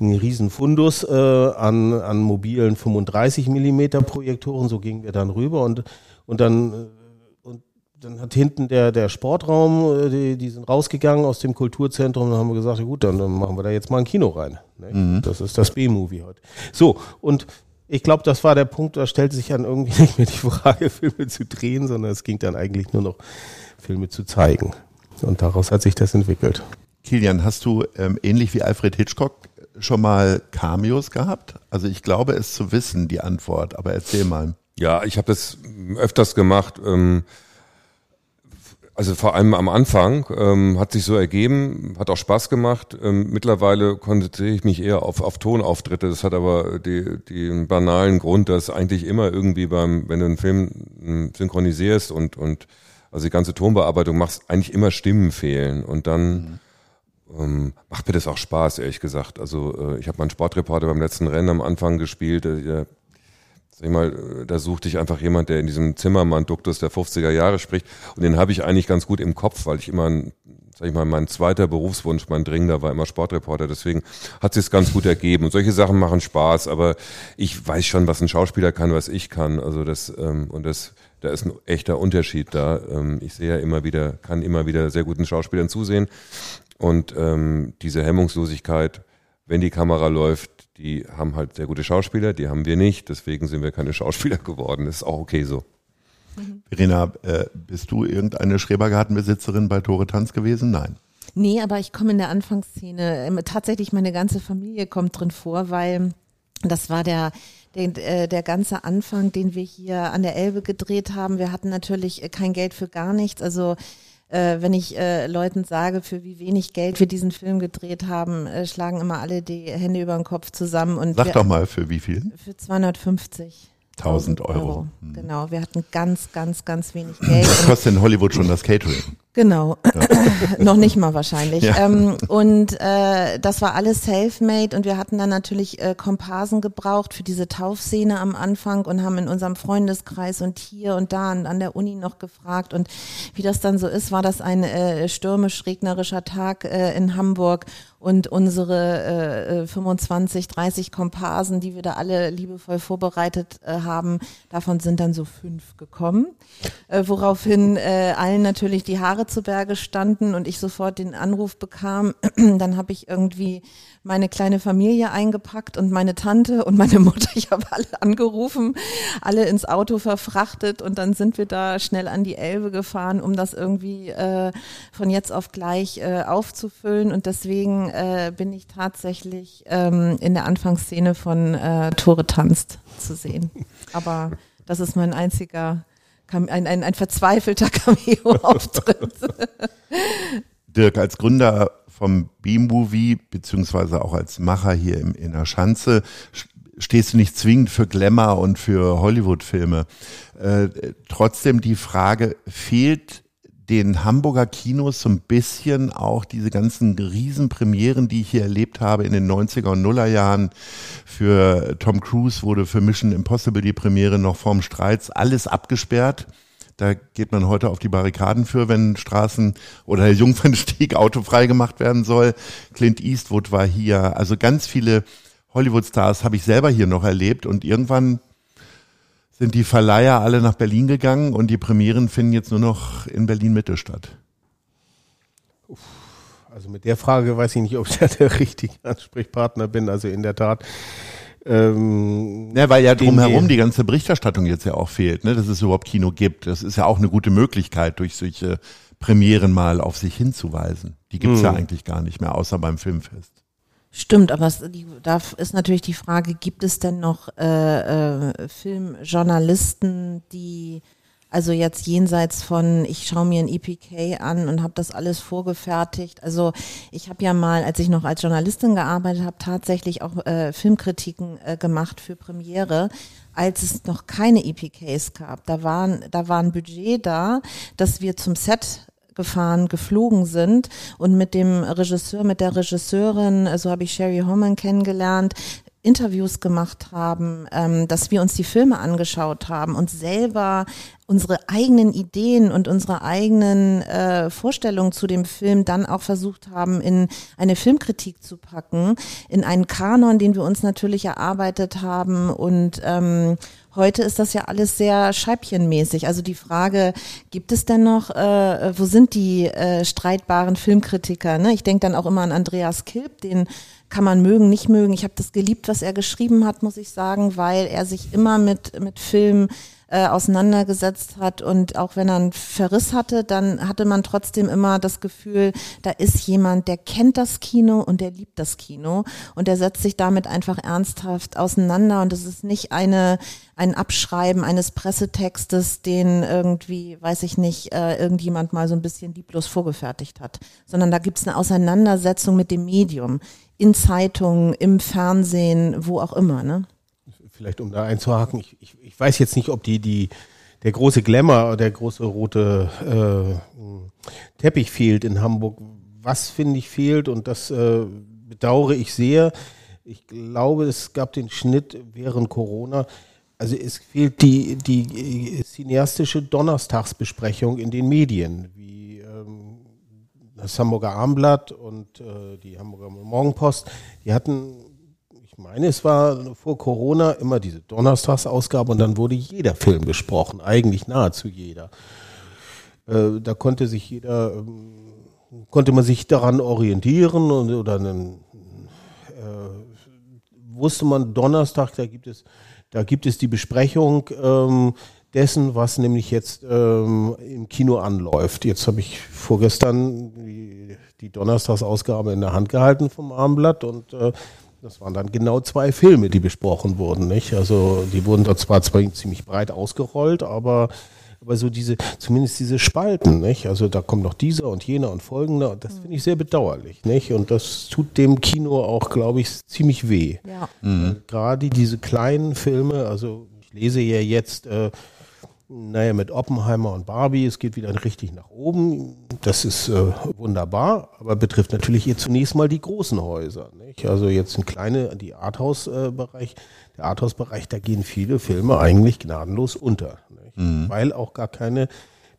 einen riesen Fundus äh, an, an mobilen 35 Millimeter Projektoren. So gingen wir dann rüber und, und dann, äh, und dann hat hinten der, der Sportraum, äh, die, die sind rausgegangen aus dem Kulturzentrum und dann haben wir gesagt, ja gut, dann, dann machen wir da jetzt mal ein Kino rein. Ne? Mhm. Das ist das B-Movie heute. So, und ich glaube, das war der Punkt, da stellte sich dann irgendwie nicht mehr die Frage, Filme zu drehen, sondern es ging dann eigentlich nur noch, Filme zu zeigen. Und daraus hat sich das entwickelt. Kilian, hast du ähm, ähnlich wie Alfred Hitchcock schon mal Cameos gehabt? Also ich glaube es zu wissen, die Antwort, aber erzähl mal. Ja, ich habe das öfters gemacht. Ähm, also vor allem am Anfang ähm, hat sich so ergeben, hat auch Spaß gemacht. Ähm, mittlerweile konzentriere ich mich eher auf, auf Tonauftritte. Das hat aber die, den banalen Grund, dass eigentlich immer irgendwie beim, wenn du einen Film ähm, synchronisierst und, und also die ganze Tonbearbeitung machst, eigentlich immer Stimmen fehlen. Und dann mhm ähm, macht mir das auch Spaß, ehrlich gesagt. Also äh, ich habe meinen Sportreporter beim letzten Rennen am Anfang gespielt. Äh, sag ich mal, äh, da suchte ich einfach jemand, der in diesem Zimmermann-Duktus der 50er Jahre spricht. Und den habe ich eigentlich ganz gut im Kopf, weil ich immer, sag ich mal, mein zweiter Berufswunsch, mein dringender war immer Sportreporter. Deswegen hat sich ganz gut ergeben. Und solche Sachen machen Spaß. Aber ich weiß schon, was ein Schauspieler kann, was ich kann. Also das ähm, und das da ist ein echter Unterschied da. Ähm, ich sehe ja immer wieder, kann immer wieder sehr guten Schauspielern zusehen. Und ähm, diese Hemmungslosigkeit, wenn die Kamera läuft, die haben halt sehr gute Schauspieler, die haben wir nicht. Deswegen sind wir keine Schauspieler geworden. Das ist auch okay so. Mhm. Verena, äh, bist du irgendeine Schrebergartenbesitzerin bei Tore Tanz gewesen? Nein. Nee, aber ich komme in der Anfangsszene. Ähm, tatsächlich meine ganze Familie kommt drin vor, weil das war der, der, äh, der ganze Anfang, den wir hier an der Elbe gedreht haben. Wir hatten natürlich kein Geld für gar nichts. Also äh, wenn ich äh, Leuten sage, für wie wenig Geld wir diesen Film gedreht haben, äh, schlagen immer alle die Hände über den Kopf zusammen. Und Sag wir, doch mal, für wie viel? Für 250. 1000 Euro. Euro. Hm. Genau, wir hatten ganz, ganz, ganz wenig Geld. Was kostet in Hollywood schon das Catering? Genau, noch nicht mal wahrscheinlich. Ja. Ähm, und äh, das war alles self-made und wir hatten dann natürlich äh, Komparsen gebraucht für diese Taufszene am Anfang und haben in unserem Freundeskreis und hier und da und an der Uni noch gefragt und wie das dann so ist, war das ein äh, stürmisch-regnerischer Tag äh, in Hamburg und unsere äh, 25, äh, 30 Komparsen, die wir da alle liebevoll vorbereitet äh, haben, davon sind dann so fünf gekommen, äh, woraufhin äh, allen natürlich die Haare zu Berge standen und ich sofort den Anruf bekam, dann habe ich irgendwie meine kleine Familie eingepackt und meine Tante und meine Mutter. Ich habe alle angerufen, alle ins Auto verfrachtet und dann sind wir da schnell an die Elbe gefahren, um das irgendwie äh, von jetzt auf gleich äh, aufzufüllen. Und deswegen äh, bin ich tatsächlich ähm, in der Anfangsszene von äh, Tore tanzt zu sehen. Aber das ist mein einziger, ein, ein, ein verzweifelter Cameo-Auftritt. Dirk, als Gründer vom B-Movie, beziehungsweise auch als Macher hier im, in der Schanze, stehst du nicht zwingend für Glamour und für Hollywood-Filme. Äh, trotzdem die Frage, fehlt den Hamburger Kinos so ein bisschen auch diese ganzen Riesenpremieren, die ich hier erlebt habe in den 90er und Nuller Jahren. Für Tom Cruise wurde für Mission Impossible die Premiere noch vorm Streits alles abgesperrt. Da geht man heute auf die Barrikaden für, wenn Straßen oder der Jungfernstieg autofrei gemacht werden soll. Clint Eastwood war hier. Also ganz viele Hollywood-Stars habe ich selber hier noch erlebt und irgendwann sind die Verleiher alle nach Berlin gegangen und die Premieren finden jetzt nur noch in Berlin Mitte statt. Also mit der Frage weiß ich nicht, ob ich da der richtige Ansprechpartner bin. Also in der Tat. Ähm, ja, weil ja drumherum die ganze Berichterstattung jetzt ja auch fehlt, ne, dass es überhaupt Kino gibt. Das ist ja auch eine gute Möglichkeit, durch solche Premieren mal auf sich hinzuweisen. Die gibt's hm. ja eigentlich gar nicht mehr, außer beim Filmfest. Stimmt, aber es, die, da ist natürlich die Frage, gibt es denn noch äh, äh, Filmjournalisten, die also jetzt jenseits von, ich schaue mir ein EPK an und habe das alles vorgefertigt. Also ich habe ja mal, als ich noch als Journalistin gearbeitet habe, tatsächlich auch äh, Filmkritiken äh, gemacht für Premiere, als es noch keine EPKs gab. Da waren, da war ein Budget da, dass wir zum Set gefahren, geflogen sind und mit dem Regisseur, mit der Regisseurin, so habe ich Sherry Homan kennengelernt, Interviews gemacht haben, ähm, dass wir uns die Filme angeschaut haben und selber unsere eigenen Ideen und unsere eigenen äh, Vorstellungen zu dem Film dann auch versucht haben, in eine Filmkritik zu packen, in einen Kanon, den wir uns natürlich erarbeitet haben und ähm, Heute ist das ja alles sehr scheibchenmäßig. Also die Frage, gibt es denn noch, äh, wo sind die äh, streitbaren Filmkritiker? Ne? Ich denke dann auch immer an Andreas Kilp, den kann man mögen, nicht mögen. Ich habe das geliebt, was er geschrieben hat, muss ich sagen, weil er sich immer mit, mit Film äh, auseinandergesetzt hat. Und auch wenn er einen Verriss hatte, dann hatte man trotzdem immer das Gefühl, da ist jemand, der kennt das Kino und der liebt das Kino. Und der setzt sich damit einfach ernsthaft auseinander. Und es ist nicht eine ein Abschreiben eines Pressetextes, den irgendwie, weiß ich nicht, äh, irgendjemand mal so ein bisschen lieblos vorgefertigt hat, sondern da gibt es eine Auseinandersetzung mit dem Medium. In Zeitungen, im Fernsehen, wo auch immer, ne? Vielleicht um da einzuhaken, ich, ich, ich weiß jetzt nicht, ob die, die, der große Glamour, der große rote äh, Teppich fehlt in Hamburg. Was finde ich fehlt und das äh, bedauere ich sehr. Ich glaube, es gab den Schnitt während Corona. Also es fehlt die, die cineastische Donnerstagsbesprechung in den Medien, wie ähm, das Hamburger Armblatt und äh, die Hamburger Morgenpost. Die hatten ich meine, es war vor Corona immer diese Donnerstagsausgabe und dann wurde jeder Film besprochen, eigentlich nahezu jeder. Äh, da konnte sich jeder, ähm, konnte man sich daran orientieren und, oder einen, äh, wusste man Donnerstag, da gibt es, da gibt es die Besprechung ähm, dessen, was nämlich jetzt ähm, im Kino anläuft. Jetzt habe ich vorgestern die, die Donnerstagsausgabe in der Hand gehalten vom Armblatt und äh, das waren dann genau zwei Filme, die besprochen wurden, nicht? Also die wurden dort zwar, zwar ziemlich breit ausgerollt, aber aber so diese, zumindest diese Spalten, nicht? Also da kommt noch dieser und jener und folgender. Das finde ich sehr bedauerlich, nicht? Und das tut dem Kino auch, glaube ich, ziemlich weh. Ja. Mhm. Gerade diese kleinen Filme, also ich lese ja jetzt äh, naja, mit Oppenheimer und Barbie, es geht wieder richtig nach oben. Das ist äh, wunderbar, aber betrifft natürlich hier zunächst mal die großen Häuser. Nicht? Also jetzt ein kleine, die Arthouse-Bereich, der Arthouse-Bereich, da gehen viele Filme eigentlich gnadenlos unter. Mhm. Weil auch gar keine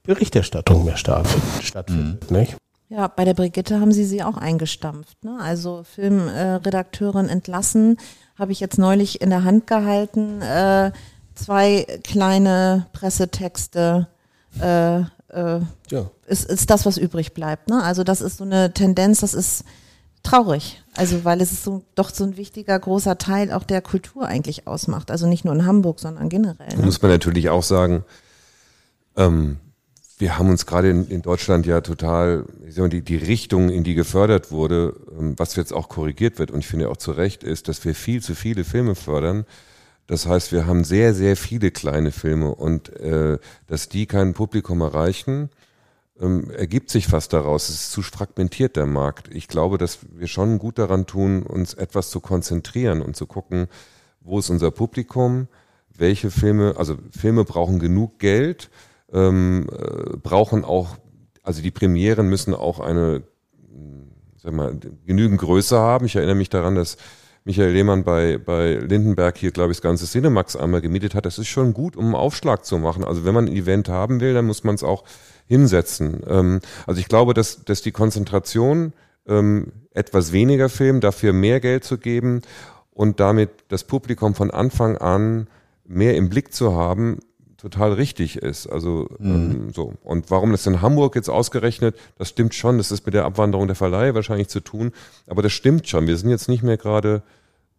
Berichterstattung mehr stattfindet. Mhm. Nicht? Ja, bei der Brigitte haben sie sie auch eingestampft. Ne? Also Filmredakteurin entlassen, habe ich jetzt neulich in der Hand gehalten. Äh, zwei kleine Pressetexte äh, äh, ja. ist, ist das, was übrig bleibt. Ne? Also das ist so eine Tendenz, das ist traurig. Also weil es ist so, doch so ein wichtiger, großer Teil auch der Kultur eigentlich ausmacht. Also nicht nur in Hamburg, sondern generell. Ne? Muss man natürlich auch sagen, ähm, wir haben uns gerade in, in Deutschland ja total, die, die Richtung, in die gefördert wurde, ähm, was jetzt auch korrigiert wird und ich finde auch zu Recht ist, dass wir viel zu viele Filme fördern. Das heißt, wir haben sehr, sehr viele kleine Filme und äh, dass die kein Publikum erreichen, ähm, ergibt sich fast daraus. Es ist zu fragmentiert der Markt. Ich glaube, dass wir schon gut daran tun, uns etwas zu konzentrieren und zu gucken, wo ist unser Publikum, welche Filme, also Filme brauchen genug Geld, ähm, äh, brauchen auch, also die Premieren müssen auch eine, sag mal, genügend Größe haben. Ich erinnere mich daran, dass Michael Lehmann bei, bei Lindenberg hier, glaube ich, das ganze Cinemax einmal gemietet hat. Das ist schon gut, um einen Aufschlag zu machen. Also wenn man ein Event haben will, dann muss man es auch hinsetzen. Ähm, also ich glaube, dass, dass die Konzentration ähm, etwas weniger Film, dafür mehr Geld zu geben und damit das Publikum von Anfang an mehr im Blick zu haben, total richtig ist. Also mhm. ähm, so. Und warum das in Hamburg jetzt ausgerechnet, das stimmt schon, das ist mit der Abwanderung der Verleihe wahrscheinlich zu tun, aber das stimmt schon. Wir sind jetzt nicht mehr gerade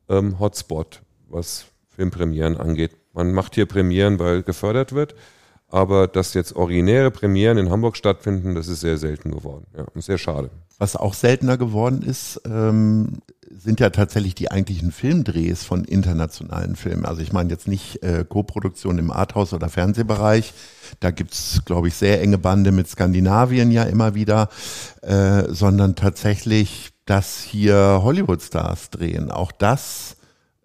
ähm, Hotspot, was Filmpremieren angeht. Man macht hier Premieren, weil gefördert wird, aber dass jetzt originäre Premieren in Hamburg stattfinden, das ist sehr selten geworden. Ja, und sehr schade. Was auch seltener geworden ist, ähm, sind ja tatsächlich die eigentlichen Filmdrehs von internationalen Filmen. Also ich meine jetzt nicht äh, Co-Produktion im Arthouse- oder Fernsehbereich. Da gibt's, glaube ich, sehr enge Bande mit Skandinavien ja immer wieder, äh, sondern tatsächlich, dass hier Hollywood-Stars drehen. Auch das,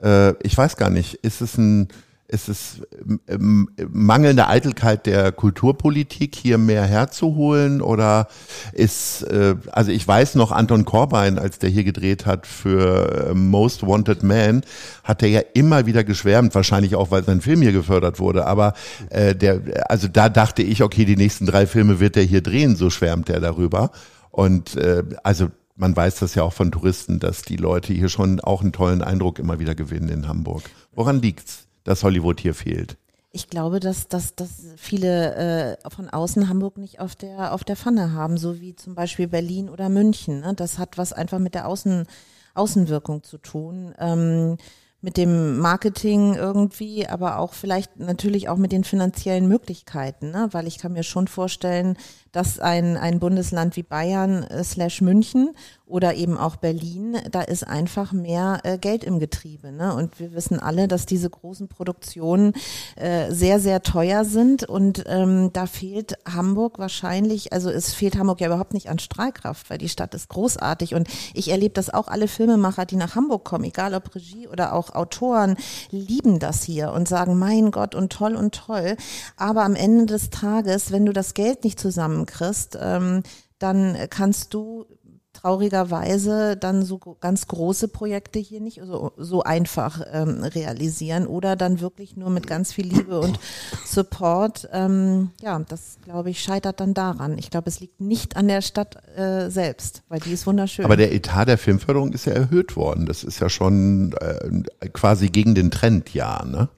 äh, ich weiß gar nicht, ist es ein ist es ähm, mangelnde Eitelkeit der Kulturpolitik, hier mehr herzuholen? Oder ist, äh, also ich weiß noch, Anton Korbein, als der hier gedreht hat für äh, Most Wanted Man, hat er ja immer wieder geschwärmt, wahrscheinlich auch, weil sein Film hier gefördert wurde. Aber äh, der, also da dachte ich, okay, die nächsten drei Filme wird er hier drehen, so schwärmt er darüber. Und äh, also man weiß das ja auch von Touristen, dass die Leute hier schon auch einen tollen Eindruck immer wieder gewinnen in Hamburg. Woran liegt's? Dass Hollywood hier fehlt? Ich glaube, dass, dass, dass viele äh, von außen Hamburg nicht auf der, auf der Pfanne haben, so wie zum Beispiel Berlin oder München. Ne? Das hat was einfach mit der Außen, Außenwirkung zu tun. Ähm, mit dem Marketing irgendwie, aber auch vielleicht natürlich auch mit den finanziellen Möglichkeiten, ne? weil ich kann mir schon vorstellen, dass ein, ein Bundesland wie Bayern äh, slash München oder eben auch Berlin, da ist einfach mehr äh, Geld im Getriebe. Ne? Und wir wissen alle, dass diese großen Produktionen äh, sehr, sehr teuer sind. Und ähm, da fehlt Hamburg wahrscheinlich, also es fehlt Hamburg ja überhaupt nicht an Strahlkraft, weil die Stadt ist großartig. Und ich erlebe das auch alle Filmemacher, die nach Hamburg kommen, egal ob Regie oder auch Autoren, lieben das hier und sagen, mein Gott und toll und toll. Aber am Ende des Tages, wenn du das Geld nicht zusammenkriegst, ähm, dann kannst du traurigerweise dann so ganz große Projekte hier nicht so, so einfach ähm, realisieren oder dann wirklich nur mit ganz viel Liebe und Support. Ähm, ja, das glaube ich scheitert dann daran. Ich glaube, es liegt nicht an der Stadt äh, selbst, weil die ist wunderschön. Aber der Etat der Filmförderung ist ja erhöht worden. Das ist ja schon äh, quasi gegen den Trend, ja, ne?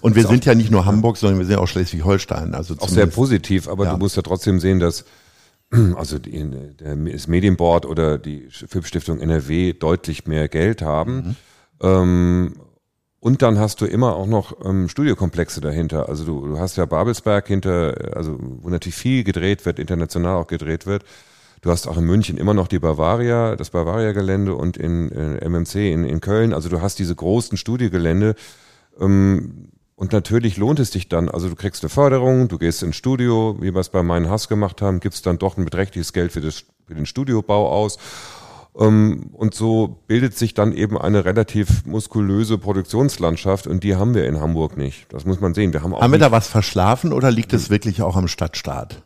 Und wir sind ja nicht nur Hamburg, sondern wir sind auch Schleswig-Holstein. Also auch sehr positiv, aber ja. du musst ja trotzdem sehen, dass also die, der, das Medienboard oder die Filmstiftung NRW deutlich mehr Geld haben. Mhm. Ähm, und dann hast du immer auch noch ähm, Studiokomplexe dahinter. Also du, du hast ja Babelsberg hinter, also wo natürlich viel gedreht wird, international auch gedreht wird. Du hast auch in München immer noch die Bavaria, das Bavaria-Gelände und in, in MMC in, in Köln. Also du hast diese großen Studiogelände. Ähm, und natürlich lohnt es dich dann, also du kriegst eine Förderung, du gehst ins Studio, wie wir es bei meinen Hass gemacht haben, gibst dann doch ein beträchtliches Geld für, das, für den Studiobau aus. Ähm, und so bildet sich dann eben eine relativ muskulöse Produktionslandschaft und die haben wir in Hamburg nicht. Das muss man sehen. Wir haben auch haben wir da was verschlafen oder liegt es wirklich auch am Stadtstaat?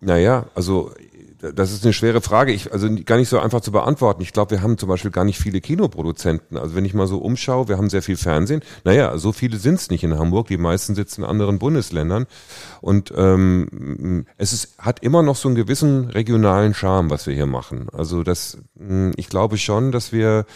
Naja, also das ist eine schwere Frage, ich, also gar nicht so einfach zu beantworten. Ich glaube, wir haben zum Beispiel gar nicht viele Kinoproduzenten. Also wenn ich mal so umschaue, wir haben sehr viel Fernsehen. Naja, so viele sind es nicht in Hamburg. Die meisten sitzen in anderen Bundesländern. Und ähm, es ist, hat immer noch so einen gewissen regionalen Charme, was wir hier machen. Also das, ich glaube schon, dass wir,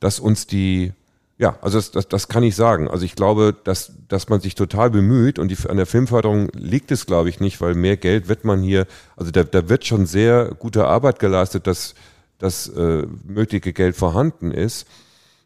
dass uns die ja, also das, das, das kann ich sagen. Also ich glaube, dass, dass man sich total bemüht und die, an der Filmförderung liegt es, glaube ich, nicht, weil mehr Geld wird man hier, also da, da wird schon sehr gute Arbeit geleistet, dass das äh, mögliche Geld vorhanden ist.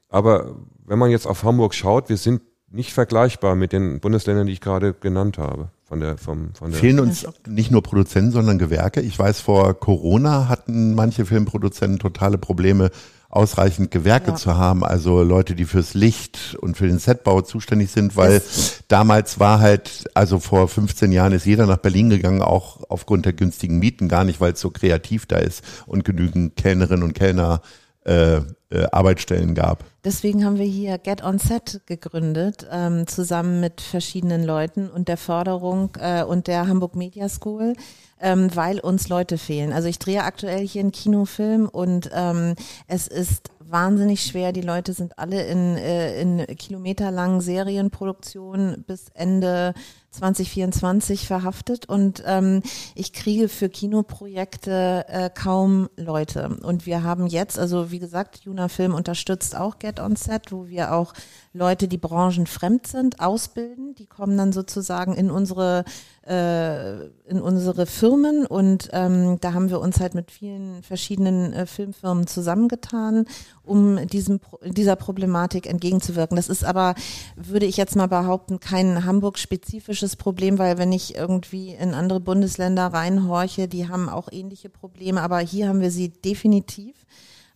Aber wenn man jetzt auf Hamburg schaut, wir sind nicht vergleichbar mit den Bundesländern, die ich gerade genannt habe. Von der, vom, von der Fehlen uns nicht nur Produzenten, sondern Gewerke. Ich weiß, vor Corona hatten manche Filmproduzenten totale Probleme, ausreichend Gewerke Ja. zu haben, also Leute, die fürs Licht und für den Setbau zuständig sind, weil damals war halt, also vor 15 Jahren ist jeder nach Berlin gegangen, auch aufgrund der günstigen Mieten, gar nicht, weil es so kreativ da ist und genügend Kellnerinnen und Kellner äh, äh, Arbeitsstellen gab. Deswegen haben wir hier Get On Set gegründet, ähm, zusammen mit verschiedenen Leuten und der Förderung äh, und der Hamburg Media School, ähm, weil uns Leute fehlen. Also ich drehe aktuell hier einen Kinofilm und ähm, es ist wahnsinnig schwer. Die Leute sind alle in, äh, in kilometerlangen Serienproduktionen bis Ende 2024 verhaftet und ähm, ich kriege für Kinoprojekte äh, kaum Leute. Und wir haben jetzt, also wie gesagt, Juna Film unterstützt auch Get On Set, wo wir auch Leute, die branchenfremd sind, ausbilden. Die kommen dann sozusagen in unsere äh, in unsere Firmen und ähm, da haben wir uns halt mit vielen verschiedenen äh, Filmfirmen zusammengetan, um diesem dieser Problematik entgegenzuwirken. Das ist aber, würde ich jetzt mal behaupten, kein Hamburg-spezifisches Problem, weil wenn ich irgendwie in andere Bundesländer reinhorche, die haben auch ähnliche Probleme, aber hier haben wir sie definitiv,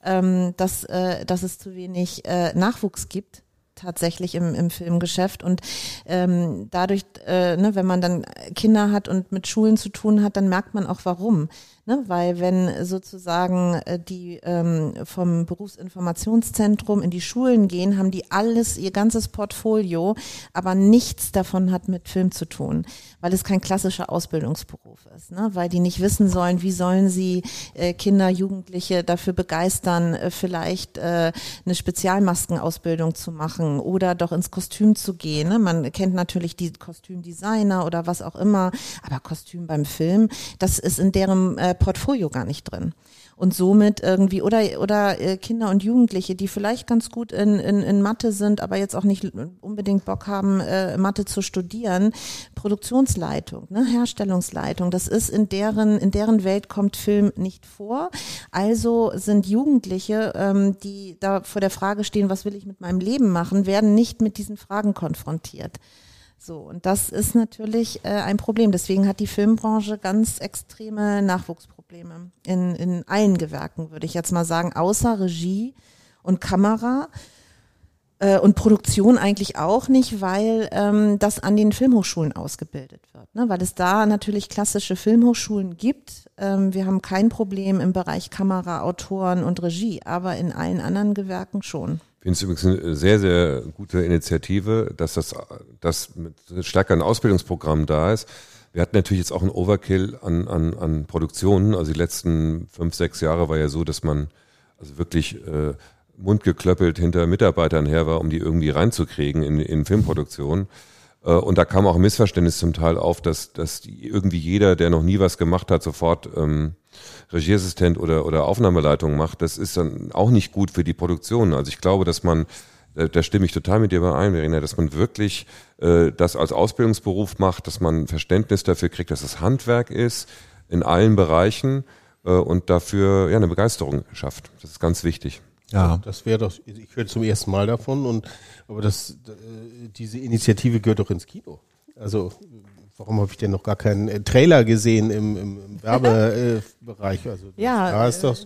ähm, dass, äh, dass es zu wenig äh, Nachwuchs gibt tatsächlich im, im Filmgeschäft und ähm, dadurch, äh, ne, wenn man dann Kinder hat und mit Schulen zu tun hat, dann merkt man auch warum. Ne? Weil wenn sozusagen äh, die ähm, vom Berufsinformationszentrum in die Schulen gehen, haben die alles, ihr ganzes Portfolio, aber nichts davon hat mit Film zu tun, weil es kein klassischer Ausbildungsberuf ist, ne? weil die nicht wissen sollen, wie sollen sie äh, Kinder, Jugendliche dafür begeistern, äh, vielleicht äh, eine Spezialmaskenausbildung zu machen oder doch ins Kostüm zu gehen. Ne? Man kennt natürlich die Kostümdesigner oder was auch immer, aber Kostüm beim Film, das ist in deren äh, Portfolio gar nicht drin. Und somit irgendwie, oder, oder äh, Kinder und Jugendliche, die vielleicht ganz gut in, in, in Mathe sind, aber jetzt auch nicht unbedingt Bock haben, äh, Mathe zu studieren. Produktionsleitung, ne, Herstellungsleitung, das ist in deren, in deren Welt kommt Film nicht vor. Also sind Jugendliche, ähm, die da vor der Frage stehen, was will ich mit meinem Leben machen, werden nicht mit diesen Fragen konfrontiert. So, und das ist natürlich äh, ein Problem. Deswegen hat die Filmbranche ganz extreme Nachwuchsprobleme in, in allen Gewerken, würde ich jetzt mal sagen, außer Regie und Kamera äh, und Produktion eigentlich auch nicht, weil ähm, das an den Filmhochschulen ausgebildet wird. Ne? Weil es da natürlich klassische Filmhochschulen gibt. Ähm, wir haben kein Problem im Bereich Kamera, Autoren und Regie, aber in allen anderen Gewerken schon. Ich finde es übrigens eine sehr, sehr gute Initiative, dass das dass mit stärkeren Ausbildungsprogrammen da ist. Wir hatten natürlich jetzt auch einen Overkill an, an, an Produktionen. Also die letzten fünf, sechs Jahre war ja so, dass man also wirklich äh, mundgeklöppelt hinter Mitarbeitern her war, um die irgendwie reinzukriegen in, in Filmproduktion. Äh, und da kam auch ein Missverständnis zum Teil auf, dass, dass irgendwie jeder, der noch nie was gemacht hat, sofort ähm, Regieassistent oder, oder Aufnahmeleitung macht. Das ist dann auch nicht gut für die Produktion. Also ich glaube, dass man, da, da stimme ich total mit dir überein, Verena, dass man wirklich äh, das als Ausbildungsberuf macht, dass man Verständnis dafür kriegt, dass es Handwerk ist in allen Bereichen äh, und dafür ja eine Begeisterung schafft. Das ist ganz wichtig. Ja. Das wäre doch, ich höre zum ersten Mal davon und aber das äh, diese Initiative gehört doch ins Kino. Also warum habe ich denn noch gar keinen äh, Trailer gesehen im, im, im Werbebereich? Also Ja, da ist das,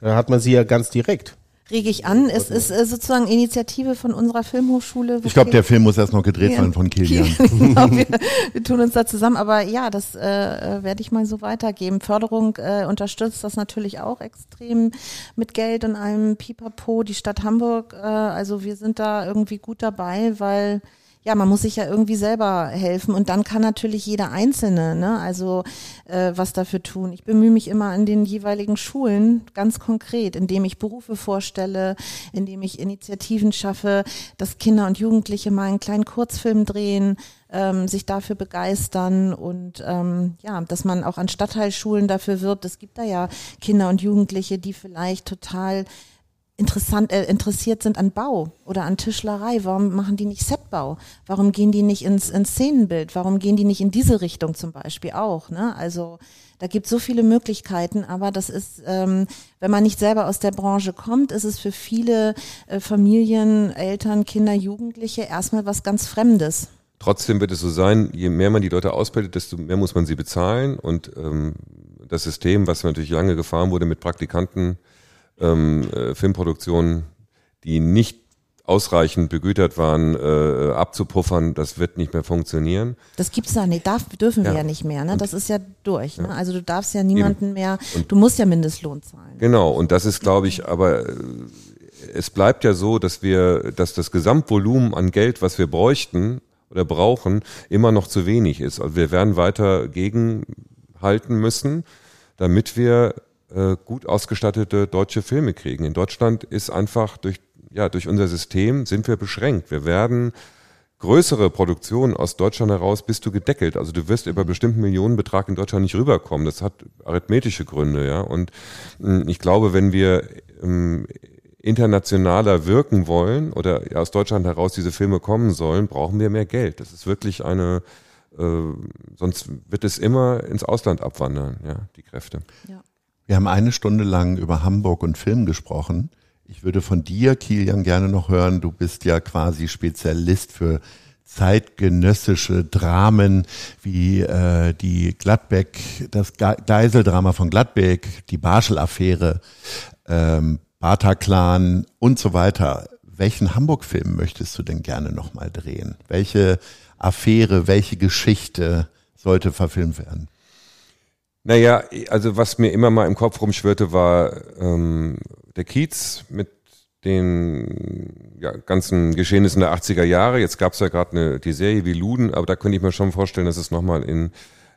da hat man sie ja ganz direkt. Rege ich an. Es ist äh, sozusagen Initiative von unserer Filmhochschule. Ich glaube, der Film muss erst noch gedreht werden von Kilian. genau, wir, wir tun uns da zusammen. Aber ja, das äh, äh, werde ich mal so weitergeben. Förderung äh, unterstützt das natürlich auch extrem mit Geld und allem Pipapo. Die Stadt Hamburg, äh, also wir sind da irgendwie gut dabei, weil ja, man muss sich ja irgendwie selber helfen und dann kann natürlich jeder Einzelne, ne, also äh, was dafür tun. Ich bemühe mich immer an den jeweiligen Schulen ganz konkret, indem ich Berufe vorstelle, indem ich Initiativen schaffe, dass Kinder und Jugendliche mal einen kleinen Kurzfilm drehen, ähm, sich dafür begeistern und ähm, ja, dass man auch an Stadtteilschulen dafür wirbt. Es gibt da ja Kinder und Jugendliche, die vielleicht total interessant, äh, interessiert sind an Bau oder an Tischlerei. Warum machen die nicht Setbau? Warum gehen die nicht ins, ins Szenenbild? Warum gehen die nicht in diese Richtung zum Beispiel auch? Ne? Also da gibt es so viele Möglichkeiten, aber das ist, ähm, wenn man nicht selber aus der Branche kommt, ist es für viele äh, Familien, Eltern, Kinder, Jugendliche erstmal was ganz Fremdes. Trotzdem wird es so sein, je mehr man die Leute ausbildet, desto mehr muss man sie bezahlen. Und ähm, das System, was natürlich lange gefahren wurde mit Praktikanten, ähm, äh, Filmproduktionen, die nicht ausreichend begütert waren, äh, abzupuffern, das wird nicht mehr funktionieren. Das gibt's da nicht, darf, dürfen wir Ja. ja nicht mehr, ne? Das ist ja durch. Ne? Ja. Also du darfst ja niemanden Eben. mehr, Und- du musst ja Mindestlohn zahlen. Genau, und das ist, glaube ich, aber äh, es bleibt ja so, dass wir, dass das Gesamtvolumen an Geld, was wir bräuchten oder brauchen, immer noch zu wenig ist. Also wir werden weiter gegenhalten müssen, damit wir äh, gut ausgestattete deutsche Filme kriegen. In Deutschland ist einfach durch, ja, durch unser System sind wir beschränkt. Wir werden größere Produktionen aus Deutschland heraus bist du gedeckelt. Also du wirst über bestimmten Millionenbetrag in Deutschland nicht rüberkommen. Das hat arithmetische Gründe, ja. Und mh, ich glaube, wenn wir ähm, internationaler wirken wollen oder ja, aus Deutschland heraus diese Filme kommen sollen, brauchen wir mehr Geld. Das ist wirklich eine, äh, sonst wird es immer ins Ausland abwandern, ja, die Kräfte. Wir haben eine Stunde lang über Hamburg und Film gesprochen. Ich würde von dir, Kilian, gerne noch hören. Du bist ja quasi Spezialist für zeitgenössische Dramen wie äh, die Gladbeck, das Ge- Geiseldrama von Gladbeck, die Barschel-Affäre, ähm, Bataclan und so weiter. Welchen Hamburg-Film möchtest du denn gerne nochmal drehen? Welche Affäre, welche Geschichte sollte verfilmt werden? Naja, also was mir immer mal im Kopf rumschwirrte, war ähm, der Kiez mit den ja, ganzen Geschehnissen der 80er Jahre. Jetzt gab es ja gerade eine die Serie wie Luden, aber da könnte ich mir schon vorstellen, dass es nochmal in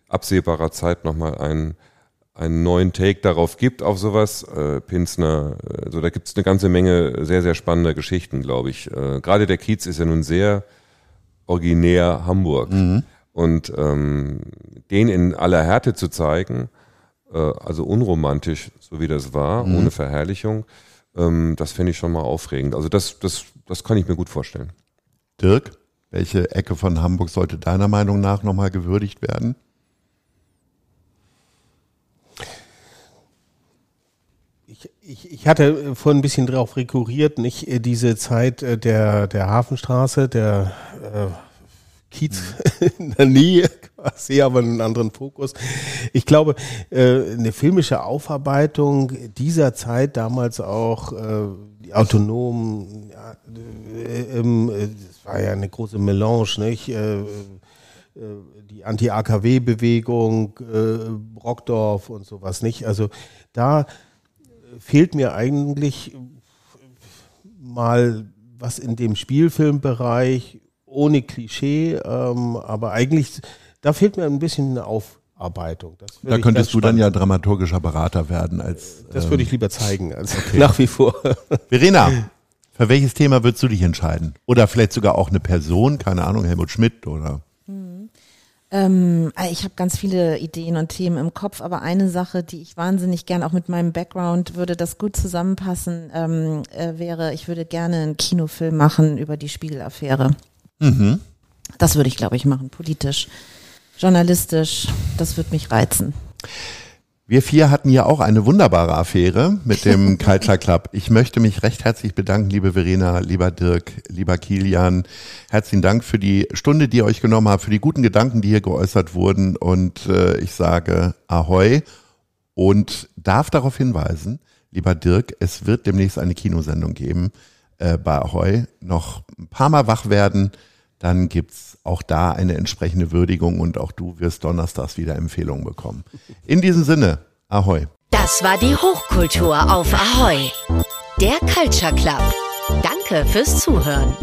absehbarer Zeit nochmal einen, einen neuen Take darauf gibt, auf sowas. Äh, Pinsner, äh, so da gibt es eine ganze Menge sehr, sehr spannender Geschichten, glaube ich. Äh, gerade der Kiez ist ja nun sehr originär Hamburg. Und ähm, den in aller Härte zu zeigen, äh, also unromantisch, so wie das war, ohne Verherrlichung, ähm, das finde ich schon mal aufregend. Also das, das, das kann ich mir gut vorstellen. Dirk, welche Ecke von Hamburg sollte deiner Meinung nach nochmal gewürdigt werden? Ich, ich, ich hatte vorhin ein bisschen drauf rekurriert, nicht äh, diese Zeit äh, der, der Hafenstraße, der äh, Kiez in der Nähe quasi, aber einen anderen Fokus. Ich glaube, äh, eine filmische Aufarbeitung dieser Zeit, damals auch äh, die autonomen, ja, ähm, äh, das war ja eine große Melange, nicht? Die Anti-AKW-Bewegung, Brockdorf und sowas nicht. Also da fehlt mir eigentlich mal was in dem Spielfilmbereich ohne Klischee, ähm, aber eigentlich da fehlt mir ein bisschen eine Aufarbeitung. Da könntest du dann ja dramaturgischer Berater werden als. Das ähm, würde ich lieber zeigen, als nach wie vor. Verena, für welches Thema würdest du dich entscheiden? Oder vielleicht sogar auch eine Person, keine Ahnung, Helmut Schmidt oder. Ähm, äh, ich habe ganz viele Ideen und Themen im Kopf, aber eine Sache, die ich wahnsinnig gern auch mit meinem Background würde das gut zusammenpassen, ähm, äh, wäre, ich würde gerne einen Kinofilm machen über die Spiegelaffäre. Mhm. Das würde ich, glaube ich, machen, politisch, journalistisch. Das würde mich reizen. Wir vier hatten ja auch eine wunderbare Affäre mit dem Culture Club. Ich möchte mich recht herzlich bedanken, liebe Verena, lieber Dirk, lieber Kilian. Herzlichen Dank für die Stunde, die ihr euch genommen habt, für die guten Gedanken, die hier geäußert wurden. Und äh, ich sage Ahoi und darf darauf hinweisen, lieber Dirk, es wird demnächst eine Kinosendung geben äh, bei Ahoi. Noch ein paar Mal wach werden, dann gibt's auch da eine entsprechende Würdigung und auch du wirst donnerstags wieder Empfehlungen bekommen. In diesem Sinne, Ahoi. Das war die Hochkultur auf Ahoi. Der Culture Club. Danke fürs Zuhören.